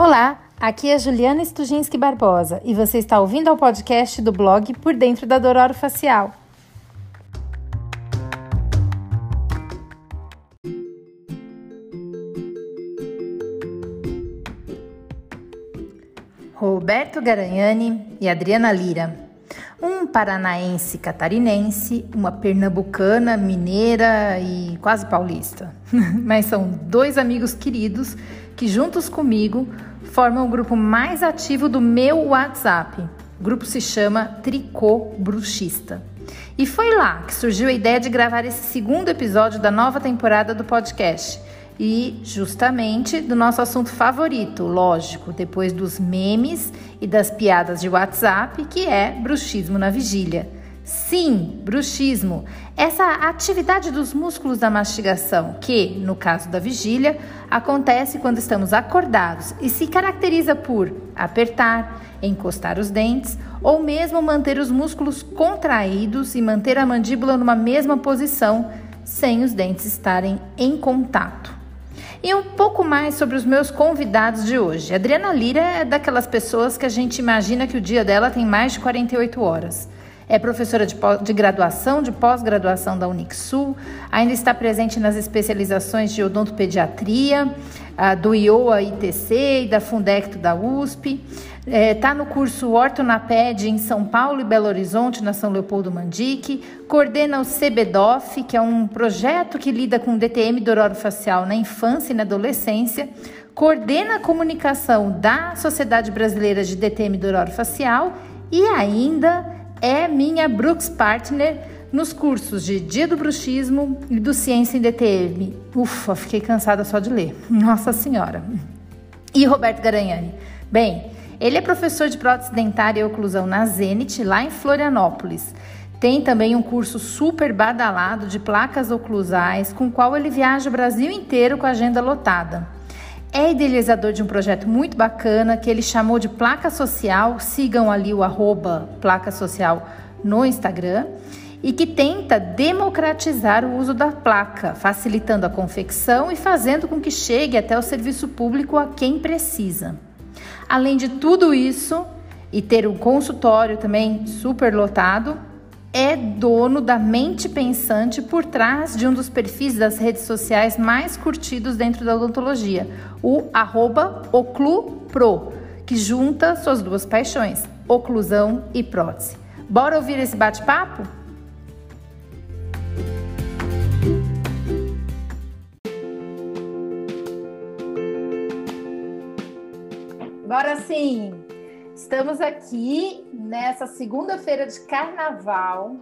Olá, aqui é Juliana Stujinski Barbosa e você está ouvindo ao podcast do blog Por Dentro da Dororo Facial. Roberto Garanhani e Adriana Lira. Um paranaense catarinense, uma pernambucana, mineira e quase paulista. Mas são dois amigos queridos que, juntos comigo, formam o grupo mais ativo do meu WhatsApp. O grupo se chama Tricô Bruxista. E foi lá que surgiu a ideia de gravar esse segundo episódio da nova temporada do podcast e justamente do nosso assunto favorito, lógico, depois dos memes e das piadas de WhatsApp, que é bruxismo na vigília. Sim, bruxismo, essa atividade dos músculos da mastigação, que, no caso da vigília, acontece quando estamos acordados e se caracteriza por apertar, encostar os dentes ou mesmo manter os músculos contraídos e manter a mandíbula numa mesma posição sem os dentes estarem em contato. E um pouco mais sobre os meus convidados de hoje. A Adriana Lira é daquelas pessoas que a gente imagina que o dia dela tem mais de 48 horas. É professora de, de graduação, de pós-graduação da Unixul, ainda está presente nas especializações de odontopediatria, do IOA ITC e da Fundecto da USP. Está é, tá no curso Ortonaped em São Paulo e Belo Horizonte, na São Leopoldo Mandique. Coordena o CBDOF, que é um projeto que lida com DTM do facial na infância e na adolescência. Coordena a comunicação da Sociedade Brasileira de DTM do facial e ainda é minha Brooks Partner nos cursos de Dia do Bruxismo e do Ciência em DTM. Ufa, fiquei cansada só de ler. Nossa Senhora. E Roberto Garanhani. Bem, ele é professor de prótese dentária e oclusão na Zenit, lá em Florianópolis. Tem também um curso super badalado de placas oclusais, com o qual ele viaja o Brasil inteiro com a agenda lotada. É idealizador de um projeto muito bacana que ele chamou de Placa Social. Sigam ali o arroba Placa Social no Instagram e que tenta democratizar o uso da placa, facilitando a confecção e fazendo com que chegue até o serviço público a quem precisa. Além de tudo isso, e ter um consultório também super lotado, é dono da mente pensante por trás de um dos perfis das redes sociais mais curtidos dentro da odontologia, o arroba OcluPro, que junta suas duas paixões, oclusão e prótese. Bora ouvir esse bate-papo? Agora sim, estamos aqui nessa segunda-feira de carnaval,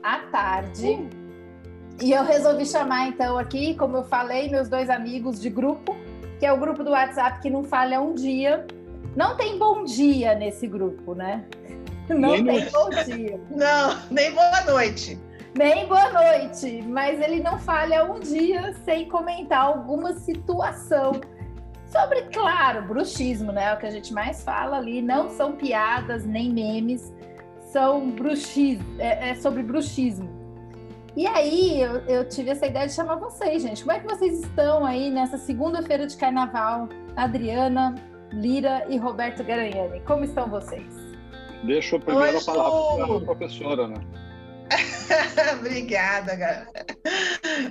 à tarde. E eu resolvi chamar então aqui, como eu falei, meus dois amigos de grupo, que é o grupo do WhatsApp que não falha um dia. Não tem bom dia nesse grupo, né? Não nem tem bom dia. Não, nem boa noite. Nem boa noite, mas ele não falha um dia sem comentar alguma situação Sobre, claro, bruxismo, né? É o que a gente mais fala ali. Não são piadas nem memes, são bruxismo. É, é sobre bruxismo. E aí eu, eu, tive essa ideia de chamar vocês, gente. Como é que vocês estão aí nessa segunda-feira de carnaval? Adriana, Lira e Roberto Garanhani. Como estão vocês? Deixa a primeira Oi, palavra para a professora, né? Obrigada, galera.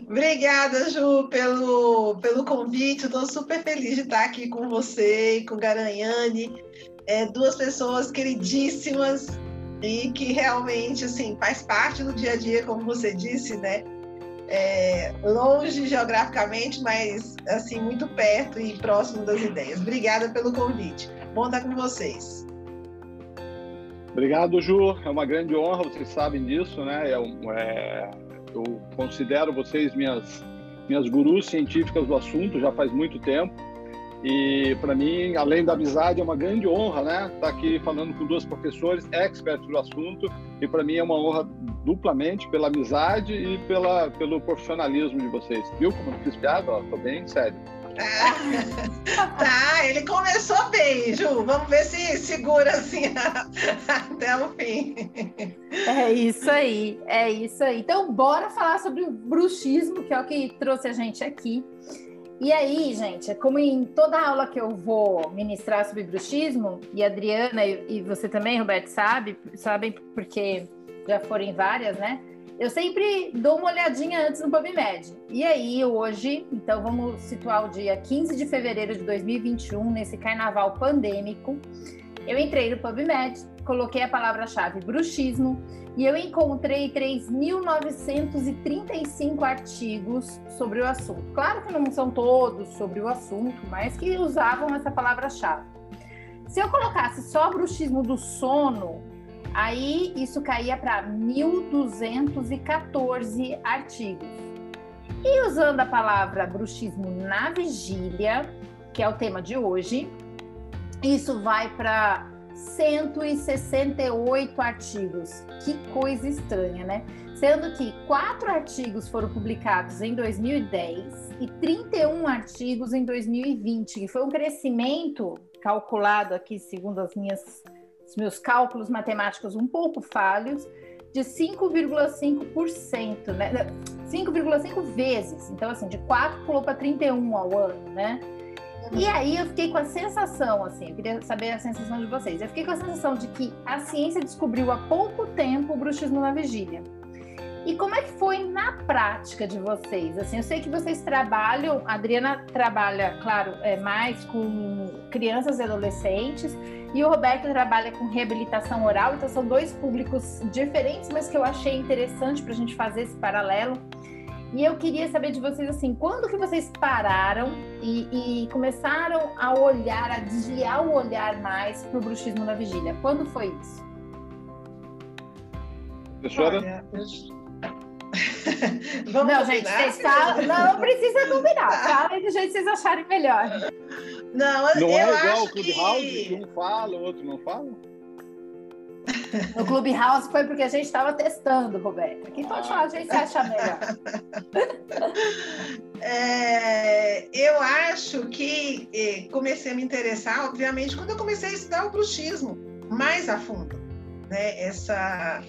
Obrigada, Ju, pelo, pelo convite. Estou super feliz de estar aqui com você e com Garanhani. É, duas pessoas queridíssimas e que realmente assim faz parte do dia a dia, como você disse, né? É, longe geograficamente, mas assim muito perto e próximo das ideias. Obrigada pelo convite. Bom estar com vocês. Obrigado, Ju. É uma grande honra, vocês sabem disso, né? É, é, eu considero vocês minhas, minhas gurus científicas do assunto já faz muito tempo. E para mim, além da amizade, é uma grande honra, né? Estar tá aqui falando com duas professores experts do assunto. E para mim é uma honra duplamente pela amizade e pela, pelo profissionalismo de vocês. Viu como eu fiz piada? Estou bem sério. tá, ele começou bem, Ju. Vamos ver se segura assim até o fim. É isso aí, é isso aí. Então, bora falar sobre o bruxismo, que é o que trouxe a gente aqui. E aí, gente, como em toda aula que eu vou ministrar sobre bruxismo, e a Adriana e você também, Roberto, sabe, sabem porque já foram várias, né? Eu sempre dou uma olhadinha antes no PubMed. E aí, hoje, então vamos situar o dia 15 de fevereiro de 2021, nesse carnaval pandêmico. Eu entrei no PubMed, coloquei a palavra-chave bruxismo e eu encontrei 3.935 artigos sobre o assunto. Claro que não são todos sobre o assunto, mas que usavam essa palavra-chave. Se eu colocasse só bruxismo do sono, Aí isso caía para 1.214 artigos. E usando a palavra bruxismo na vigília, que é o tema de hoje, isso vai para 168 artigos. Que coisa estranha, né? Sendo que quatro artigos foram publicados em 2010 e 31 artigos em 2020, que foi um crescimento calculado aqui segundo as minhas os meus cálculos matemáticos um pouco falhos, de 5,5%, né? 5,5 vezes. Então, assim, de 4 pulou para 31 ao ano, né? E aí eu fiquei com a sensação, assim, eu queria saber a sensação de vocês. Eu fiquei com a sensação de que a ciência descobriu há pouco tempo o bruxismo na vigília. E como é que foi na prática de vocês? Assim, eu sei que vocês trabalham, a Adriana trabalha, claro, é, mais com crianças e adolescentes, e o Roberto trabalha com reabilitação oral, então são dois públicos diferentes, mas que eu achei interessante para a gente fazer esse paralelo. E eu queria saber de vocês assim, quando que vocês pararam e, e começaram a olhar, a desviar o olhar mais para o bruxismo na vigília? Quando foi isso? Professora? Olha, Vamos não, gente, vocês falam, não precisa combinar. Falem do jeito que vocês acharem melhor. Não, não eu é igual acho o Clubhouse, que... que um fala, o outro não fala? No Clubhouse foi porque a gente estava testando, Roberto. Aqui pode ah. falar, a gente acha melhor. É, eu acho que eh, comecei a me interessar, obviamente, quando eu comecei a estudar o bruxismo mais a fundo. Né? Essa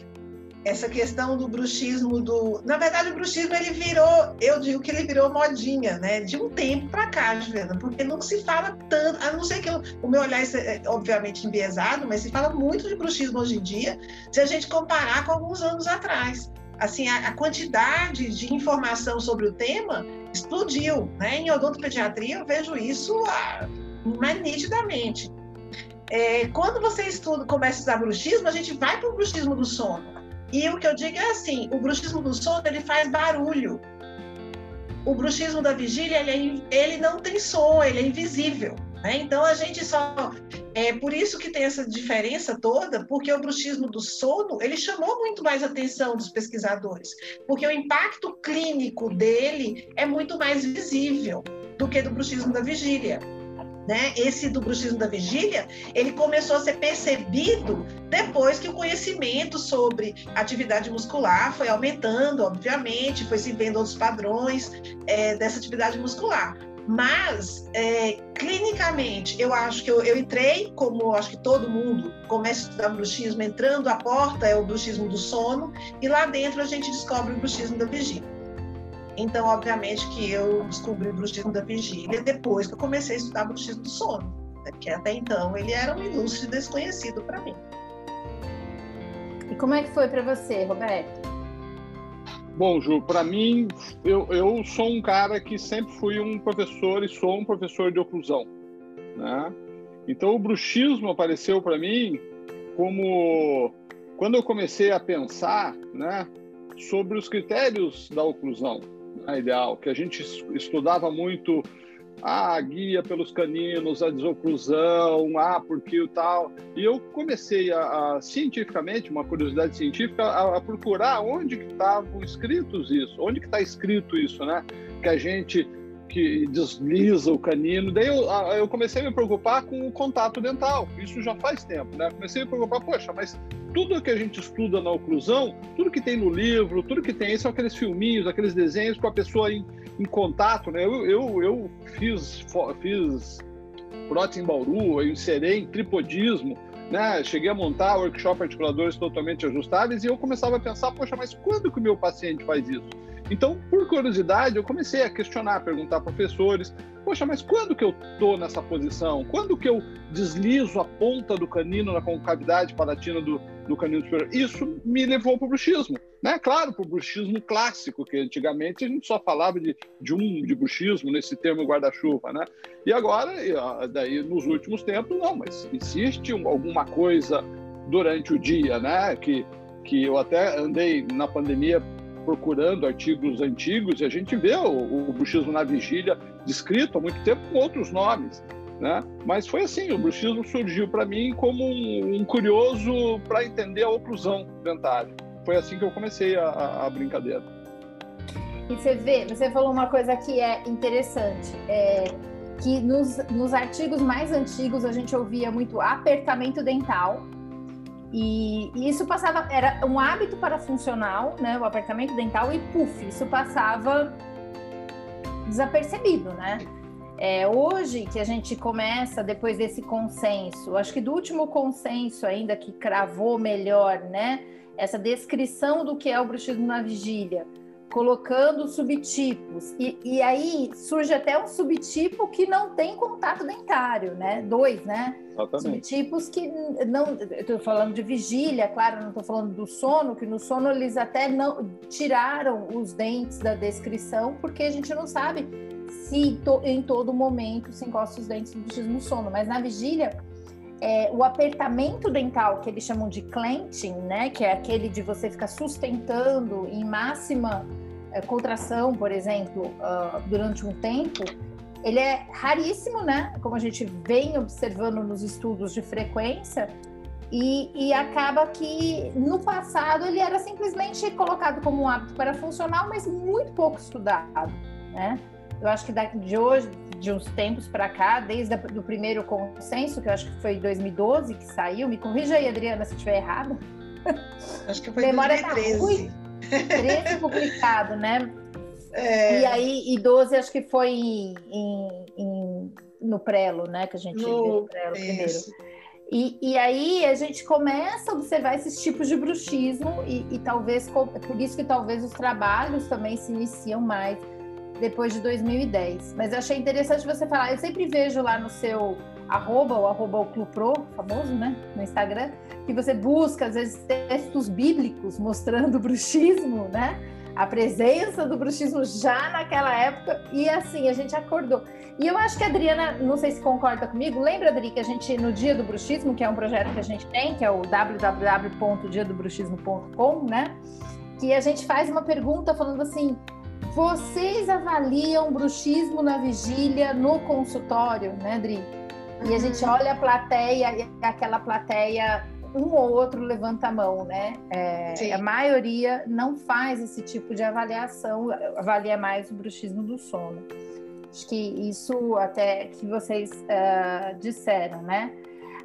essa questão do bruxismo do, na verdade o bruxismo ele virou, eu digo que ele virou modinha, né, de um tempo para cá, Juliana, porque não se fala tanto, a não ser que eu, o meu olhar é obviamente enviesado, mas se fala muito de bruxismo hoje em dia, se a gente comparar com alguns anos atrás. Assim, a, quantidade de informação sobre o tema explodiu, né? Em odontopediatria eu vejo isso ah, mais nitidamente. É, quando você estuda, começa a estudar bruxismo, a gente vai para o bruxismo do sono. E o que eu digo é assim: o bruxismo do sono ele faz barulho. O bruxismo da vigília ele, é, ele não tem som, ele é invisível. Né? Então a gente só é por isso que tem essa diferença toda, porque o bruxismo do sono ele chamou muito mais atenção dos pesquisadores, porque o impacto clínico dele é muito mais visível do que do bruxismo da vigília. Né? Esse do bruxismo da vigília, ele começou a ser percebido depois que o conhecimento sobre atividade muscular foi aumentando, obviamente, foi se vendo outros padrões é, dessa atividade muscular. Mas, é, clinicamente, eu acho que eu, eu, entrei, como acho que todo mundo começa a estudar bruxismo, entrando a porta é o bruxismo do sono, e lá dentro a gente descobre o bruxismo da vigília. Então, obviamente, que eu descobri o bruxismo da vigília depois que eu comecei a estudar o bruxismo do sono, né? que até então ele era um ilustre desconhecido para mim. E como é que foi para você, Roberto? Bom, Ju, para mim, eu, eu sou um cara que sempre fui um professor e sou um professor de oclusão, né? Então, o bruxismo apareceu para mim como quando eu comecei a pensar, né, sobre os critérios da oclusão a ideal, que a gente estudava muito a guia pelos caninos, a desoclusão, ah, porque o tal. E eu comecei a, a cientificamente, uma curiosidade científica, a, a procurar onde que estavam escritos isso, onde que está escrito isso, né? Que a gente que desliza o canino. Daí eu, eu comecei a me preocupar com o contato dental. Isso já faz tempo, né? Comecei a me preocupar, poxa, mas tudo que a gente estuda na oclusão, tudo que tem no livro, tudo que tem, são aqueles filminhos, aqueles desenhos com a pessoa em, em contato, né? Eu, eu, eu fiz, fiz prótese em Bauru, eu inserei em tripodismo, né? Cheguei a montar workshop articuladores totalmente ajustáveis e eu começava a pensar, poxa, mas quando que o meu paciente faz isso? Então, por curiosidade, eu comecei a questionar, a perguntar a professores: poxa, mas quando que eu estou nessa posição? Quando que eu deslizo a ponta do canino na concavidade palatina do, do canino superior? Isso me levou para o bruxismo. Né? Claro, para o bruxismo clássico, que antigamente a gente só falava de, de um de bruxismo, nesse termo guarda-chuva. Né? E agora, daí nos últimos tempos, não, mas existe alguma coisa durante o dia, né? Que, que eu até andei na pandemia procurando artigos antigos e a gente vê o, o bruxismo na vigília descrito há muito tempo com outros nomes. Né? Mas foi assim, o bruxismo surgiu para mim como um, um curioso para entender a oclusão dentária. Foi assim que eu comecei a, a, brincadeira. E você vê, você falou uma coisa que é interessante, é que nos, nos artigos mais antigos a gente ouvia muito apertamento dental, e, e, isso passava, era um hábito para funcional, né? O apertamento dental e puff, isso passava desapercebido, né? É, hoje que a gente começa, depois desse consenso, acho que do último consenso ainda que cravou melhor, né? Essa descrição do que é o bruxismo na vigília, colocando subtipos. E, e aí surge até um subtipo que não tem contato dentário, né? Dois, né? Exatamente. Subtipos que não. Estou falando de vigília, claro, não estou falando do sono, que no sono eles até não tiraram os dentes da descrição, porque a gente não sabe se to, em todo momento se encosta os dentes no sono. Mas na vigília. É, o apertamento dental, que eles chamam de clenching, né, que é aquele de você ficar sustentando em máxima contração, por exemplo, uh, durante um tempo, ele é raríssimo, né? Como a gente vem observando nos estudos de frequência, e, e, acaba que no passado ele era simplesmente colocado como um hábito para funcional, mas muito pouco estudado, né? Eu acho que de hoje, de uns tempos para cá, desde o primeiro consenso, que eu acho que foi em 2012 que saiu, me corrija aí, Adriana, se estiver errada. Acho que foi em 2013. Tá 13 publicado, né? É... E aí, e 12 acho que foi em, em, em, no Prelo, né? Que a gente no... viu Prelo primeiro. E, e, aí a gente começa a observar esses tipos de bruxismo e, e talvez, por isso que talvez os trabalhos também se iniciam mais depois de 2010. Mas eu achei interessante você falar, eu sempre vejo lá no seu arroba, o arroba o Clube Pro, famoso, né, no Instagram, que você busca, às vezes, textos bíblicos mostrando o bruxismo, né? A presença do bruxismo já naquela época, e assim, a gente acordou. E eu acho que a Adriana, não sei se concorda comigo, lembra, Adri, que a gente, no Dia do Bruxismo, que é um projeto que a gente tem, que é o www.diadobruxismo.com, né? Que a gente faz uma pergunta falando assim: vocês avaliam bruxismo na vigília no consultório, né, Adri? E a gente olha a plateia e aquela plateia, um ou outro levanta a mão, né? É, a maioria não faz esse tipo de avaliação, avalia mais o bruxismo do sono. Acho que isso até que vocês uh, disseram, né?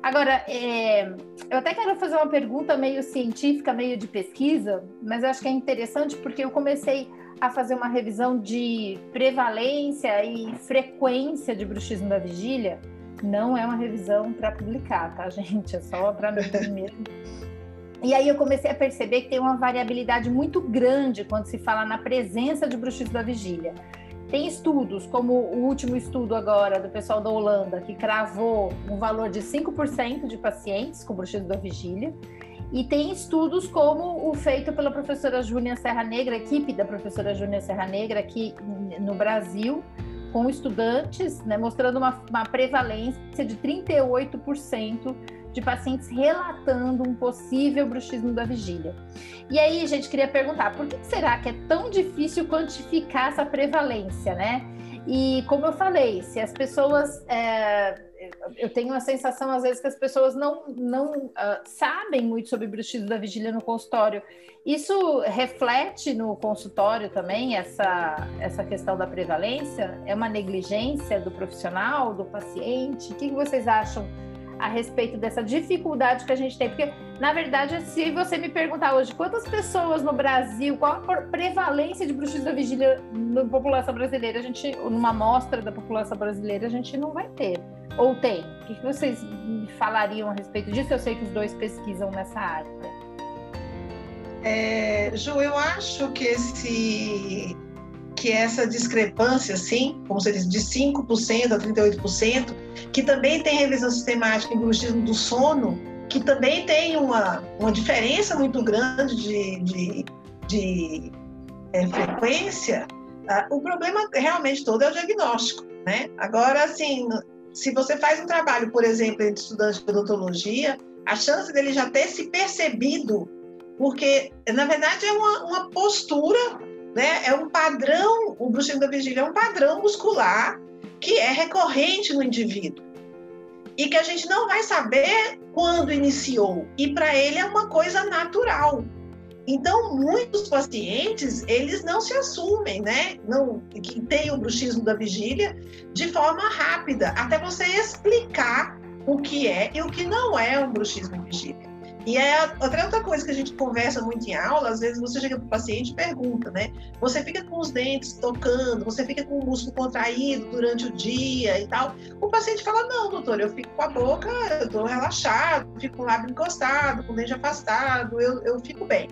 Agora, é, eu até quero fazer uma pergunta meio científica, meio de pesquisa, mas eu acho que é interessante porque eu comecei a fazer uma revisão de prevalência e frequência de bruxismo da vigília não é uma revisão para publicar, tá, gente? É só para mim mesmo. E aí eu comecei a perceber que tem uma variabilidade muito grande quando se fala na presença de bruxismo da vigília. Tem estudos, como o último estudo agora do pessoal da Holanda, que cravou um valor de 5% de pacientes com bruxismo da vigília. E tem estudos como o feito pela professora Júnia Serra Negra, equipe da professora Júnia Serra Negra aqui no Brasil, com estudantes, né, mostrando uma, uma prevalência de 38% de pacientes relatando um possível bruxismo da vigília. E aí, gente, queria perguntar, por que será que é tão difícil quantificar essa prevalência, né? E como eu falei, se as pessoas é, eu tenho a sensação, às vezes, que as pessoas não, não uh, sabem muito sobre bruxismo da vigília no consultório. Isso reflete no consultório também, essa, essa questão da prevalência? É uma negligência do profissional, do paciente? O que vocês acham a respeito dessa dificuldade que a gente tem? Porque, na verdade, se você me perguntar hoje quantas pessoas no Brasil, qual a prevalência de bruxismo da vigília na população brasileira, a gente, numa amostra da população brasileira, a gente não vai ter. Ou tem? O que vocês me falariam a respeito disso? Eu sei que os dois pesquisam nessa área. É, Ju, eu acho que esse, que essa discrepância, assim, como você disse, de 5% a 38%, que também tem revisão sistemática em bruxismo do sono, que também tem uma, uma diferença muito grande de, de, de é, frequência, ah, o problema realmente todo é o diagnóstico, né? Agora, assim, se você faz um trabalho, por exemplo, entre estudantes de odontologia, a chance dele já ter se percebido, porque, na verdade, é uma, uma postura, né? é um padrão, o bruxismo da vigília é um padrão muscular que é recorrente no indivíduo e que a gente não vai saber quando iniciou. E para ele é uma coisa natural. Então, muitos pacientes, eles não se assumem, né? Não, que tem o bruxismo da vigília de forma rápida, até você explicar o que é e o que não é um bruxismo em vigília. E é outra, outra coisa que a gente conversa muito em aula, às vezes você chega para o paciente e pergunta, né? Você fica com os dentes tocando, você fica com o músculo contraído durante o dia e tal. O paciente fala, não, doutor, eu fico com a boca, eu estou relaxado, fico com o lábio encostado, com o dente afastado, eu, eu fico bem.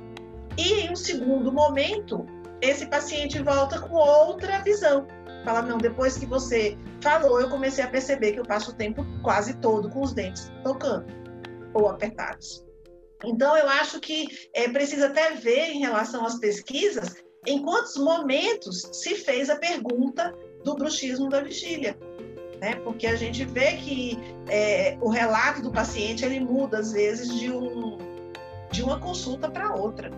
E em um segundo momento, esse paciente volta com outra visão. Fala, não, depois que você falou, eu comecei a perceber que eu passo o tempo quase todo com os dentes tocando ou apertados. Então, eu acho que é, precisa até ver em relação às pesquisas em quantos momentos se fez a pergunta do bruxismo da vigília. Né? Porque a gente vê que é, o relato do paciente ele muda, às vezes, de, um, de uma consulta para outra.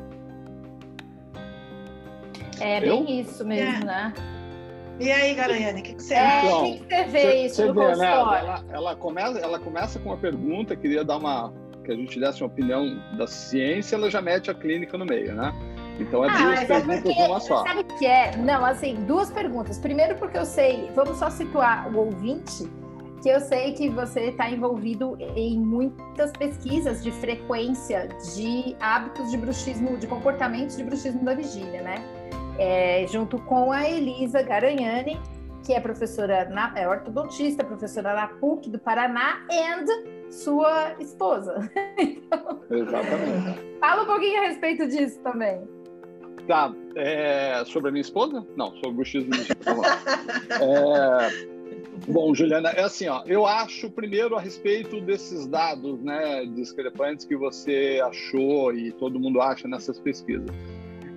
É bem eu? isso mesmo, é. né? E aí, Garanhane, o que, que, você é, acha? O que, que você vê isso você no vê, né? ela, ela, começa, ela começa com uma pergunta, queria dar uma que a gente desse uma opinião da ciência, ela já mete a clínica no meio, né? Então é ah, duas é perguntas porque, numa só. Sabe o que é? Não, assim, duas perguntas. Primeiro porque eu sei, vamos só situar o ouvinte, que eu sei que você está envolvido em muitas pesquisas de frequência de hábitos de bruxismo, de comportamento de bruxismo da vigília, né? é, junto com a Elisa Garanhani, que é professora, na, é ortodontista, professora na PUC do Paraná, e sua esposa. então, Exatamente. Fala um pouquinho a respeito disso também. Tá, é, sobre a minha esposa? Não, sobre o bruxismo. é, Bom, Juliana, é assim, ó, eu acho primeiro a respeito desses dados, né, discrepantes que você achou e todo mundo acha nessas pesquisas.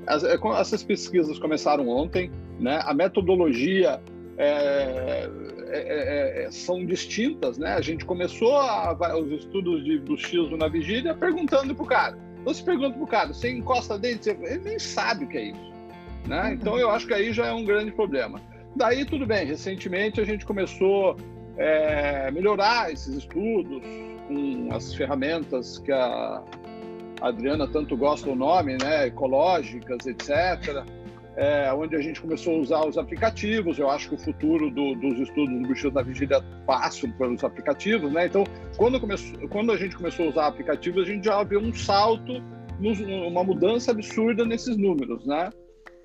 As, é, essas pesquisas começaram ontem, né? A metodologia é, é, é, é, são distintas, né? A gente começou a, os estudos de bruxismo na vigília perguntando para o cara. Se pergunta para o cara, você encosta dentro, ele nem sabe o que é isso. Né? Então, eu acho que aí já é um grande problema. Daí, tudo bem, recentemente a gente começou a é, melhorar esses estudos com as ferramentas que a a Adriana tanto gosta do nome, né, ecológicas, etc., é, onde a gente começou a usar os aplicativos. Eu acho que o futuro do, dos estudos do bicho da vigília passa pelos aplicativos, né? Então, quando, começou, quando a gente começou a usar aplicativos, a gente já viu um salto, uma mudança absurda nesses números, né?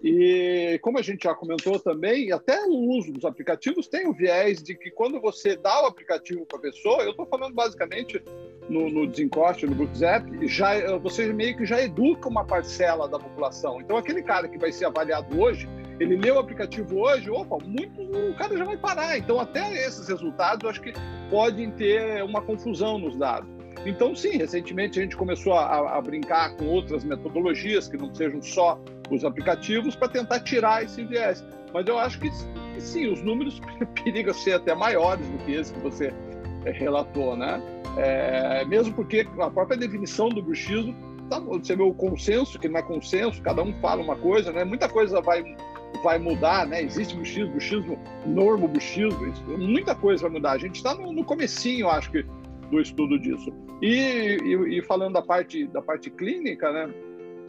E como a gente já comentou também, até o uso dos aplicativos tem o viés de que quando você dá o aplicativo para a pessoa, eu estou falando basicamente no, no Desencoste, no GroupZap, já, você meio que já educa uma parcela da população. Então, aquele cara que vai ser avaliado hoje, ele lê o aplicativo hoje, opa, muito, o cara já vai parar. Então, até esses resultados, eu acho que podem ter uma confusão nos dados. Então, sim, recentemente a gente começou a, a brincar com outras metodologias que não sejam só os aplicativos para tentar tirar esse viés. Mas eu acho que, sim, os números perigam ser até maiores do que esse que você é, relatou, né? É, mesmo porque a própria definição do bruxismo, tá, você vê o consenso, que não é consenso, cada um fala uma coisa, né? Muita coisa vai vai mudar, né? Existe bruxismo, bruxismo, normo bruxismo, muita coisa vai mudar. A gente está no, no comecinho, acho que, do estudo disso. E, e, e, falando da parte da parte clínica, né?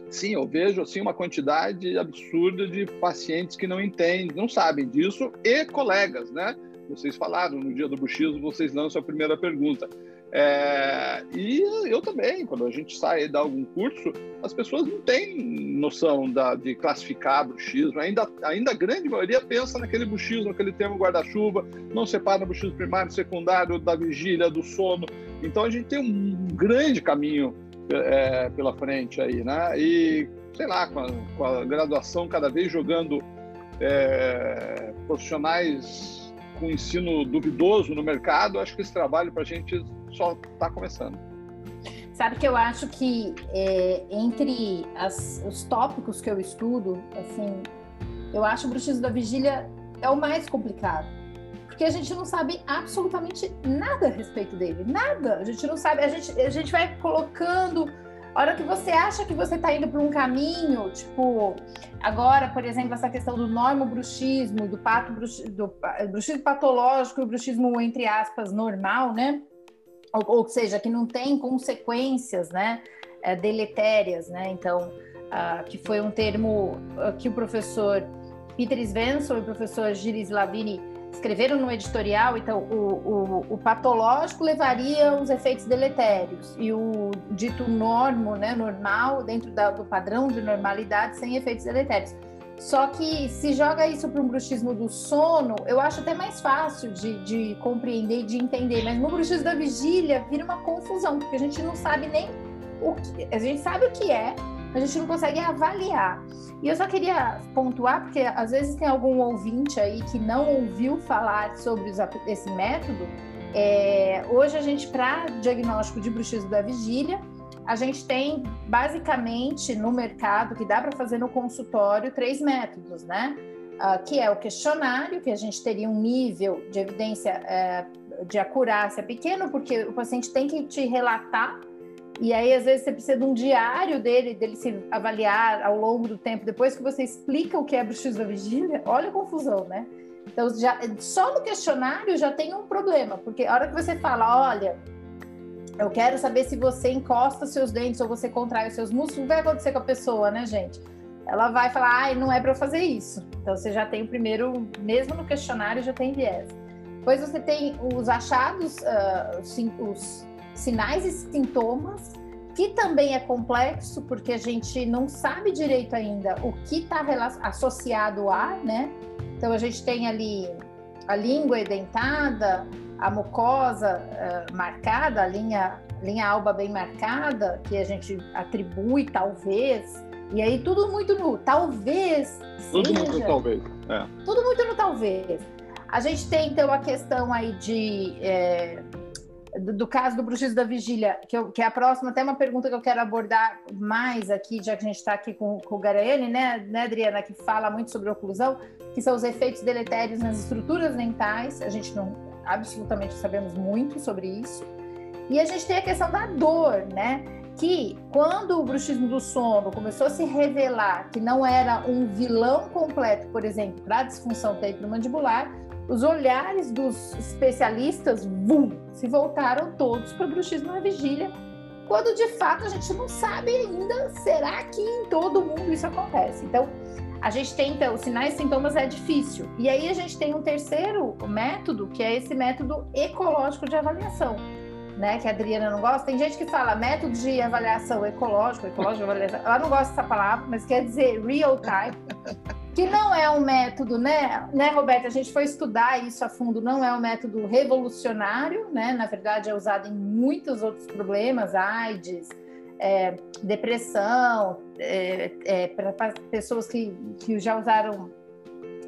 Sim, eu vejo assim uma quantidade absurda de pacientes que não entendem, não sabem disso e colegas, né? Vocês falaram no dia do buchismo, vocês lançam a primeira pergunta. É, e eu também, quando a gente sai e dá algum curso, as pessoas não têm noção da, de classificar bruxismo. Ainda, ainda a grande maioria pensa naquele bruxismo, naquele termo guarda-chuva, não separa bruxismo primário, secundário, da vigília, do sono. Então a gente tem um grande caminho é, pela frente aí, né? E sei lá, com a, com a graduação cada vez jogando é, profissionais com ensino duvidoso no mercado, acho que esse trabalho para a gente só está começando. Sabe que eu acho que é, entre as, os tópicos que eu estudo, assim, eu acho o bruxismo da vigília é o mais complicado. Porque a gente não sabe absolutamente nada a respeito dele. Nada. A gente não sabe. A gente, a gente vai colocando a hora que você acha que você está indo para um caminho, tipo, agora, por exemplo, essa questão do normo-bruxismo, do, pato, do bruxismo patológico e o bruxismo, entre aspas, normal, né? Ou, ou seja, que não tem consequências, né? É, deletérias, né? Então, uh, que foi um termo uh, que o professor Peter Svensson e o professor Gilles Lavini escreveram no editorial, então o, o, o, patológico levaria os efeitos deletérios e o dito normo, né, normal, dentro da, do padrão de normalidade, sem efeitos deletérios. Só que se joga isso para um bruxismo do sono, eu acho até mais fácil de, de compreender e de entender, mas no bruxismo da vigília vira uma confusão, porque a gente não sabe nem o que. A gente sabe o que é, a gente não consegue avaliar. E eu só queria pontuar, porque às vezes tem algum ouvinte aí que não ouviu falar sobre esse método. É, hoje a gente, para diagnóstico de bruxismo da vigília, a gente tem basicamente no mercado, que dá para fazer no consultório, três métodos, né? Uh, que é o questionário, que a gente teria um nível de evidência uh, de acurácia pequeno, porque o paciente tem que te relatar e aí, às vezes, você precisa de um diário dele, dele se avaliar ao longo do tempo. Depois que você explica o que é bruxismo da vigília, olha a confusão, né? Então, já, só no questionário já tem um problema, porque a hora que você fala, olha, eu quero saber se você encosta seus dentes ou você contrai os seus músculos, o que vai acontecer com a pessoa, né, gente? Ela vai falar, ai, não é para fazer isso. Então, você já tem o primeiro, mesmo no questionário, já tem viés. Depois você tem os achados, uh, os sinais e sintomas, que também é complexo, porque a gente não sabe direito ainda o que está associado a, né? Então a gente tem ali a língua edentada, a mucosa uh, marcada, a linha, linha alba bem marcada, que a gente atribui talvez, e aí tudo muito no talvez. Tudo seja, muito no talvez. É. Tudo muito no talvez. A gente tem então a questão aí de é, do, do, caso do bruxismo da vigília, que, eu, que, é a próxima, até uma pergunta que eu quero abordar mais aqui, já que a gente está aqui com, com o Garaiane, né, né, Adriana, que fala muito sobre oclusão, que são os efeitos deletérios nas estruturas mentais, a gente não absolutamente sabemos muito sobre isso. E a gente tem a questão da dor, né? Que quando o bruxismo do sono começou a se revelar que não era um vilão completo, por exemplo, para a disfunção temporomandibular, os olhares dos especialistas vum, se voltaram todos para o bruxismo na vigília, quando de fato a gente não sabe ainda, será que em todo mundo isso acontece? Então, a gente tenta, os sinais e sintomas é difícil. E aí a gente tem um terceiro método, que é esse método ecológico de avaliação, né? Que a Adriana não gosta. Tem gente que fala método de avaliação ecológico, ecológico de avaliação. Ela não gosta dessa palavra, mas quer dizer real time que não é um método, né, né, Roberta? A gente foi estudar isso a fundo, não é um método revolucionário, né? Na verdade, é usado em muitos outros problemas, AIDS, é, depressão, é, é, para pessoas que, que já usaram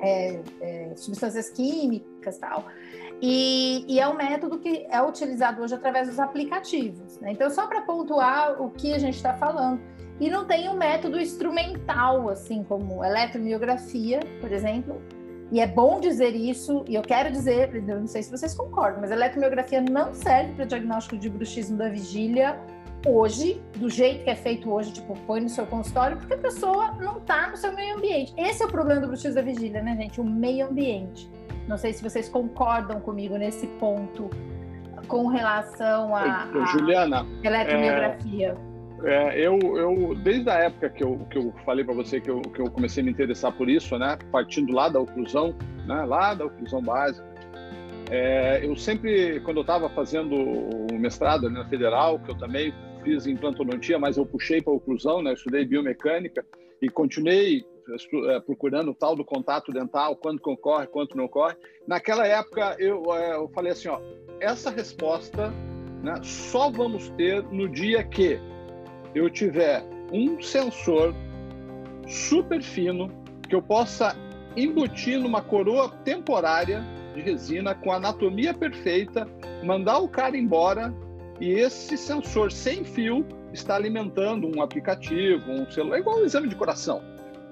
é, é, substâncias químicas tal. E, e, é um método que é utilizado hoje através dos aplicativos. Né? Então, só para pontuar o que a gente está falando e não tem um método instrumental, assim como eletromiografia, por exemplo. E é bom dizer isso, e eu quero dizer, eu não sei se vocês concordam, mas a eletromiografia não serve para diagnóstico de bruxismo da vigília hoje, do jeito que é feito hoje, tipo, põe no seu consultório, porque a pessoa não está no seu meio ambiente. Esse é o problema do bruxismo da vigília, né, gente? O meio ambiente. Não sei se vocês concordam comigo nesse ponto com relação à Juliana, eletromiografia. É é, eu, eu, desde a época que eu, que eu falei para você que eu, que eu comecei a me interessar por isso, né, partindo lá da oclusão, né, lá da oclusão básica, é, eu sempre, quando eu estava fazendo o mestrado na Federal, que eu também fiz em plantonodontia, mas eu puxei para oclusão, né, eu estudei biomecânica e continuei é, procurando o tal do contato dental, quando ocorre, quando não ocorre. Naquela época, eu, é, eu falei assim, ó, essa resposta né, só vamos ter no dia que eu tiver um sensor super fino que eu possa embutir numa coroa temporária de resina com anatomia perfeita, mandar o cara embora e esse sensor sem fio está alimentando um aplicativo, um celular, é igual um exame de coração.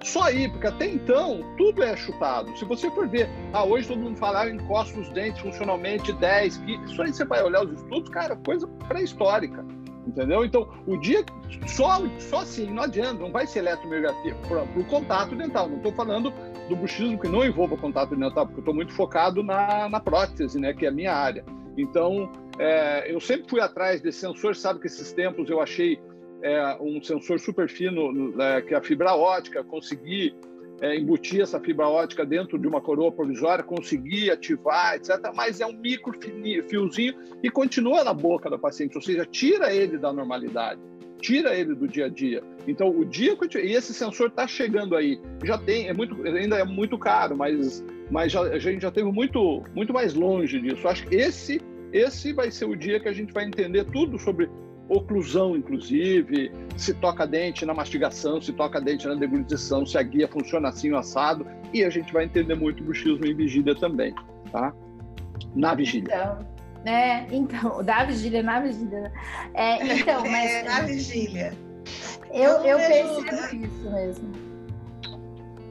Só aí, porque até então tudo é chutado. Se você for ver, ah, hoje todo mundo fala, ah, encosta os dentes funcionalmente 10, que isso aí você vai olhar os estudos, cara, coisa pré-histórica. Entendeu? Então, o dia só, só assim, não adianta, não vai ser eletromiografia para o contato dental. Não estou falando do bruxismo que não envolva contato dental, porque eu estou muito focado na, na prótese, né, que é a minha área. Então, é, eu sempre fui atrás desse sensor, sabe que esses tempos eu achei é, um sensor super fino, é, que é a fibra ótica, consegui é, embutir essa fibra ótica dentro de uma coroa provisória, conseguir ativar, etc. Mas é um micro fiozinho e continua na boca do paciente, ou seja, tira ele da normalidade, tira ele do dia a dia. Então, o dia que e esse sensor está chegando aí, já tem, é muito, ainda é muito caro, mas, mas já, a gente já teve muito, muito mais longe disso. Acho que esse, esse vai ser o dia que a gente vai entender tudo sobre oclusão, inclusive, se toca dente na mastigação, se toca dente na deglutição, se a guia funciona assim o assado, e a gente vai entender muito bruxismo em vigília também, tá? Na vigília. Então, né? Então, da vigília, na vigília. Né? É, então, mas... É, na vigília. Eu, eu, eu percebo isso mesmo.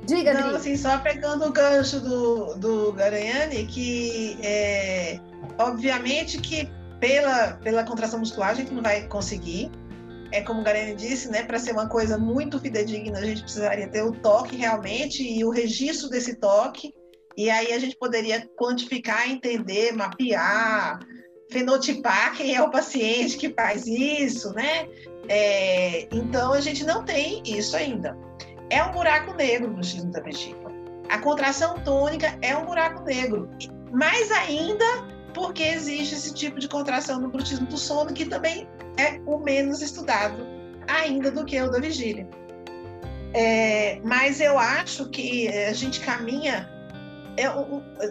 Diga, Não, assim, só pegando o gancho do, do Garanhani, que é, obviamente que pela, pela contração muscular a gente não vai conseguir. É como o Garene disse, né? Para ser uma coisa muito fidedigna, a gente precisaria ter o toque realmente e o registro desse toque. E aí a gente poderia quantificar, entender, mapear, fenotipar quem é o paciente que faz isso, né? É, então a gente não tem isso ainda. É um buraco negro no X da vesícula. A contração tônica é um buraco negro. Mais ainda porque existe esse tipo de contração no brutismo do sono, que também é o menos estudado ainda do que o da vigília. É, mas eu acho que a gente caminha. É,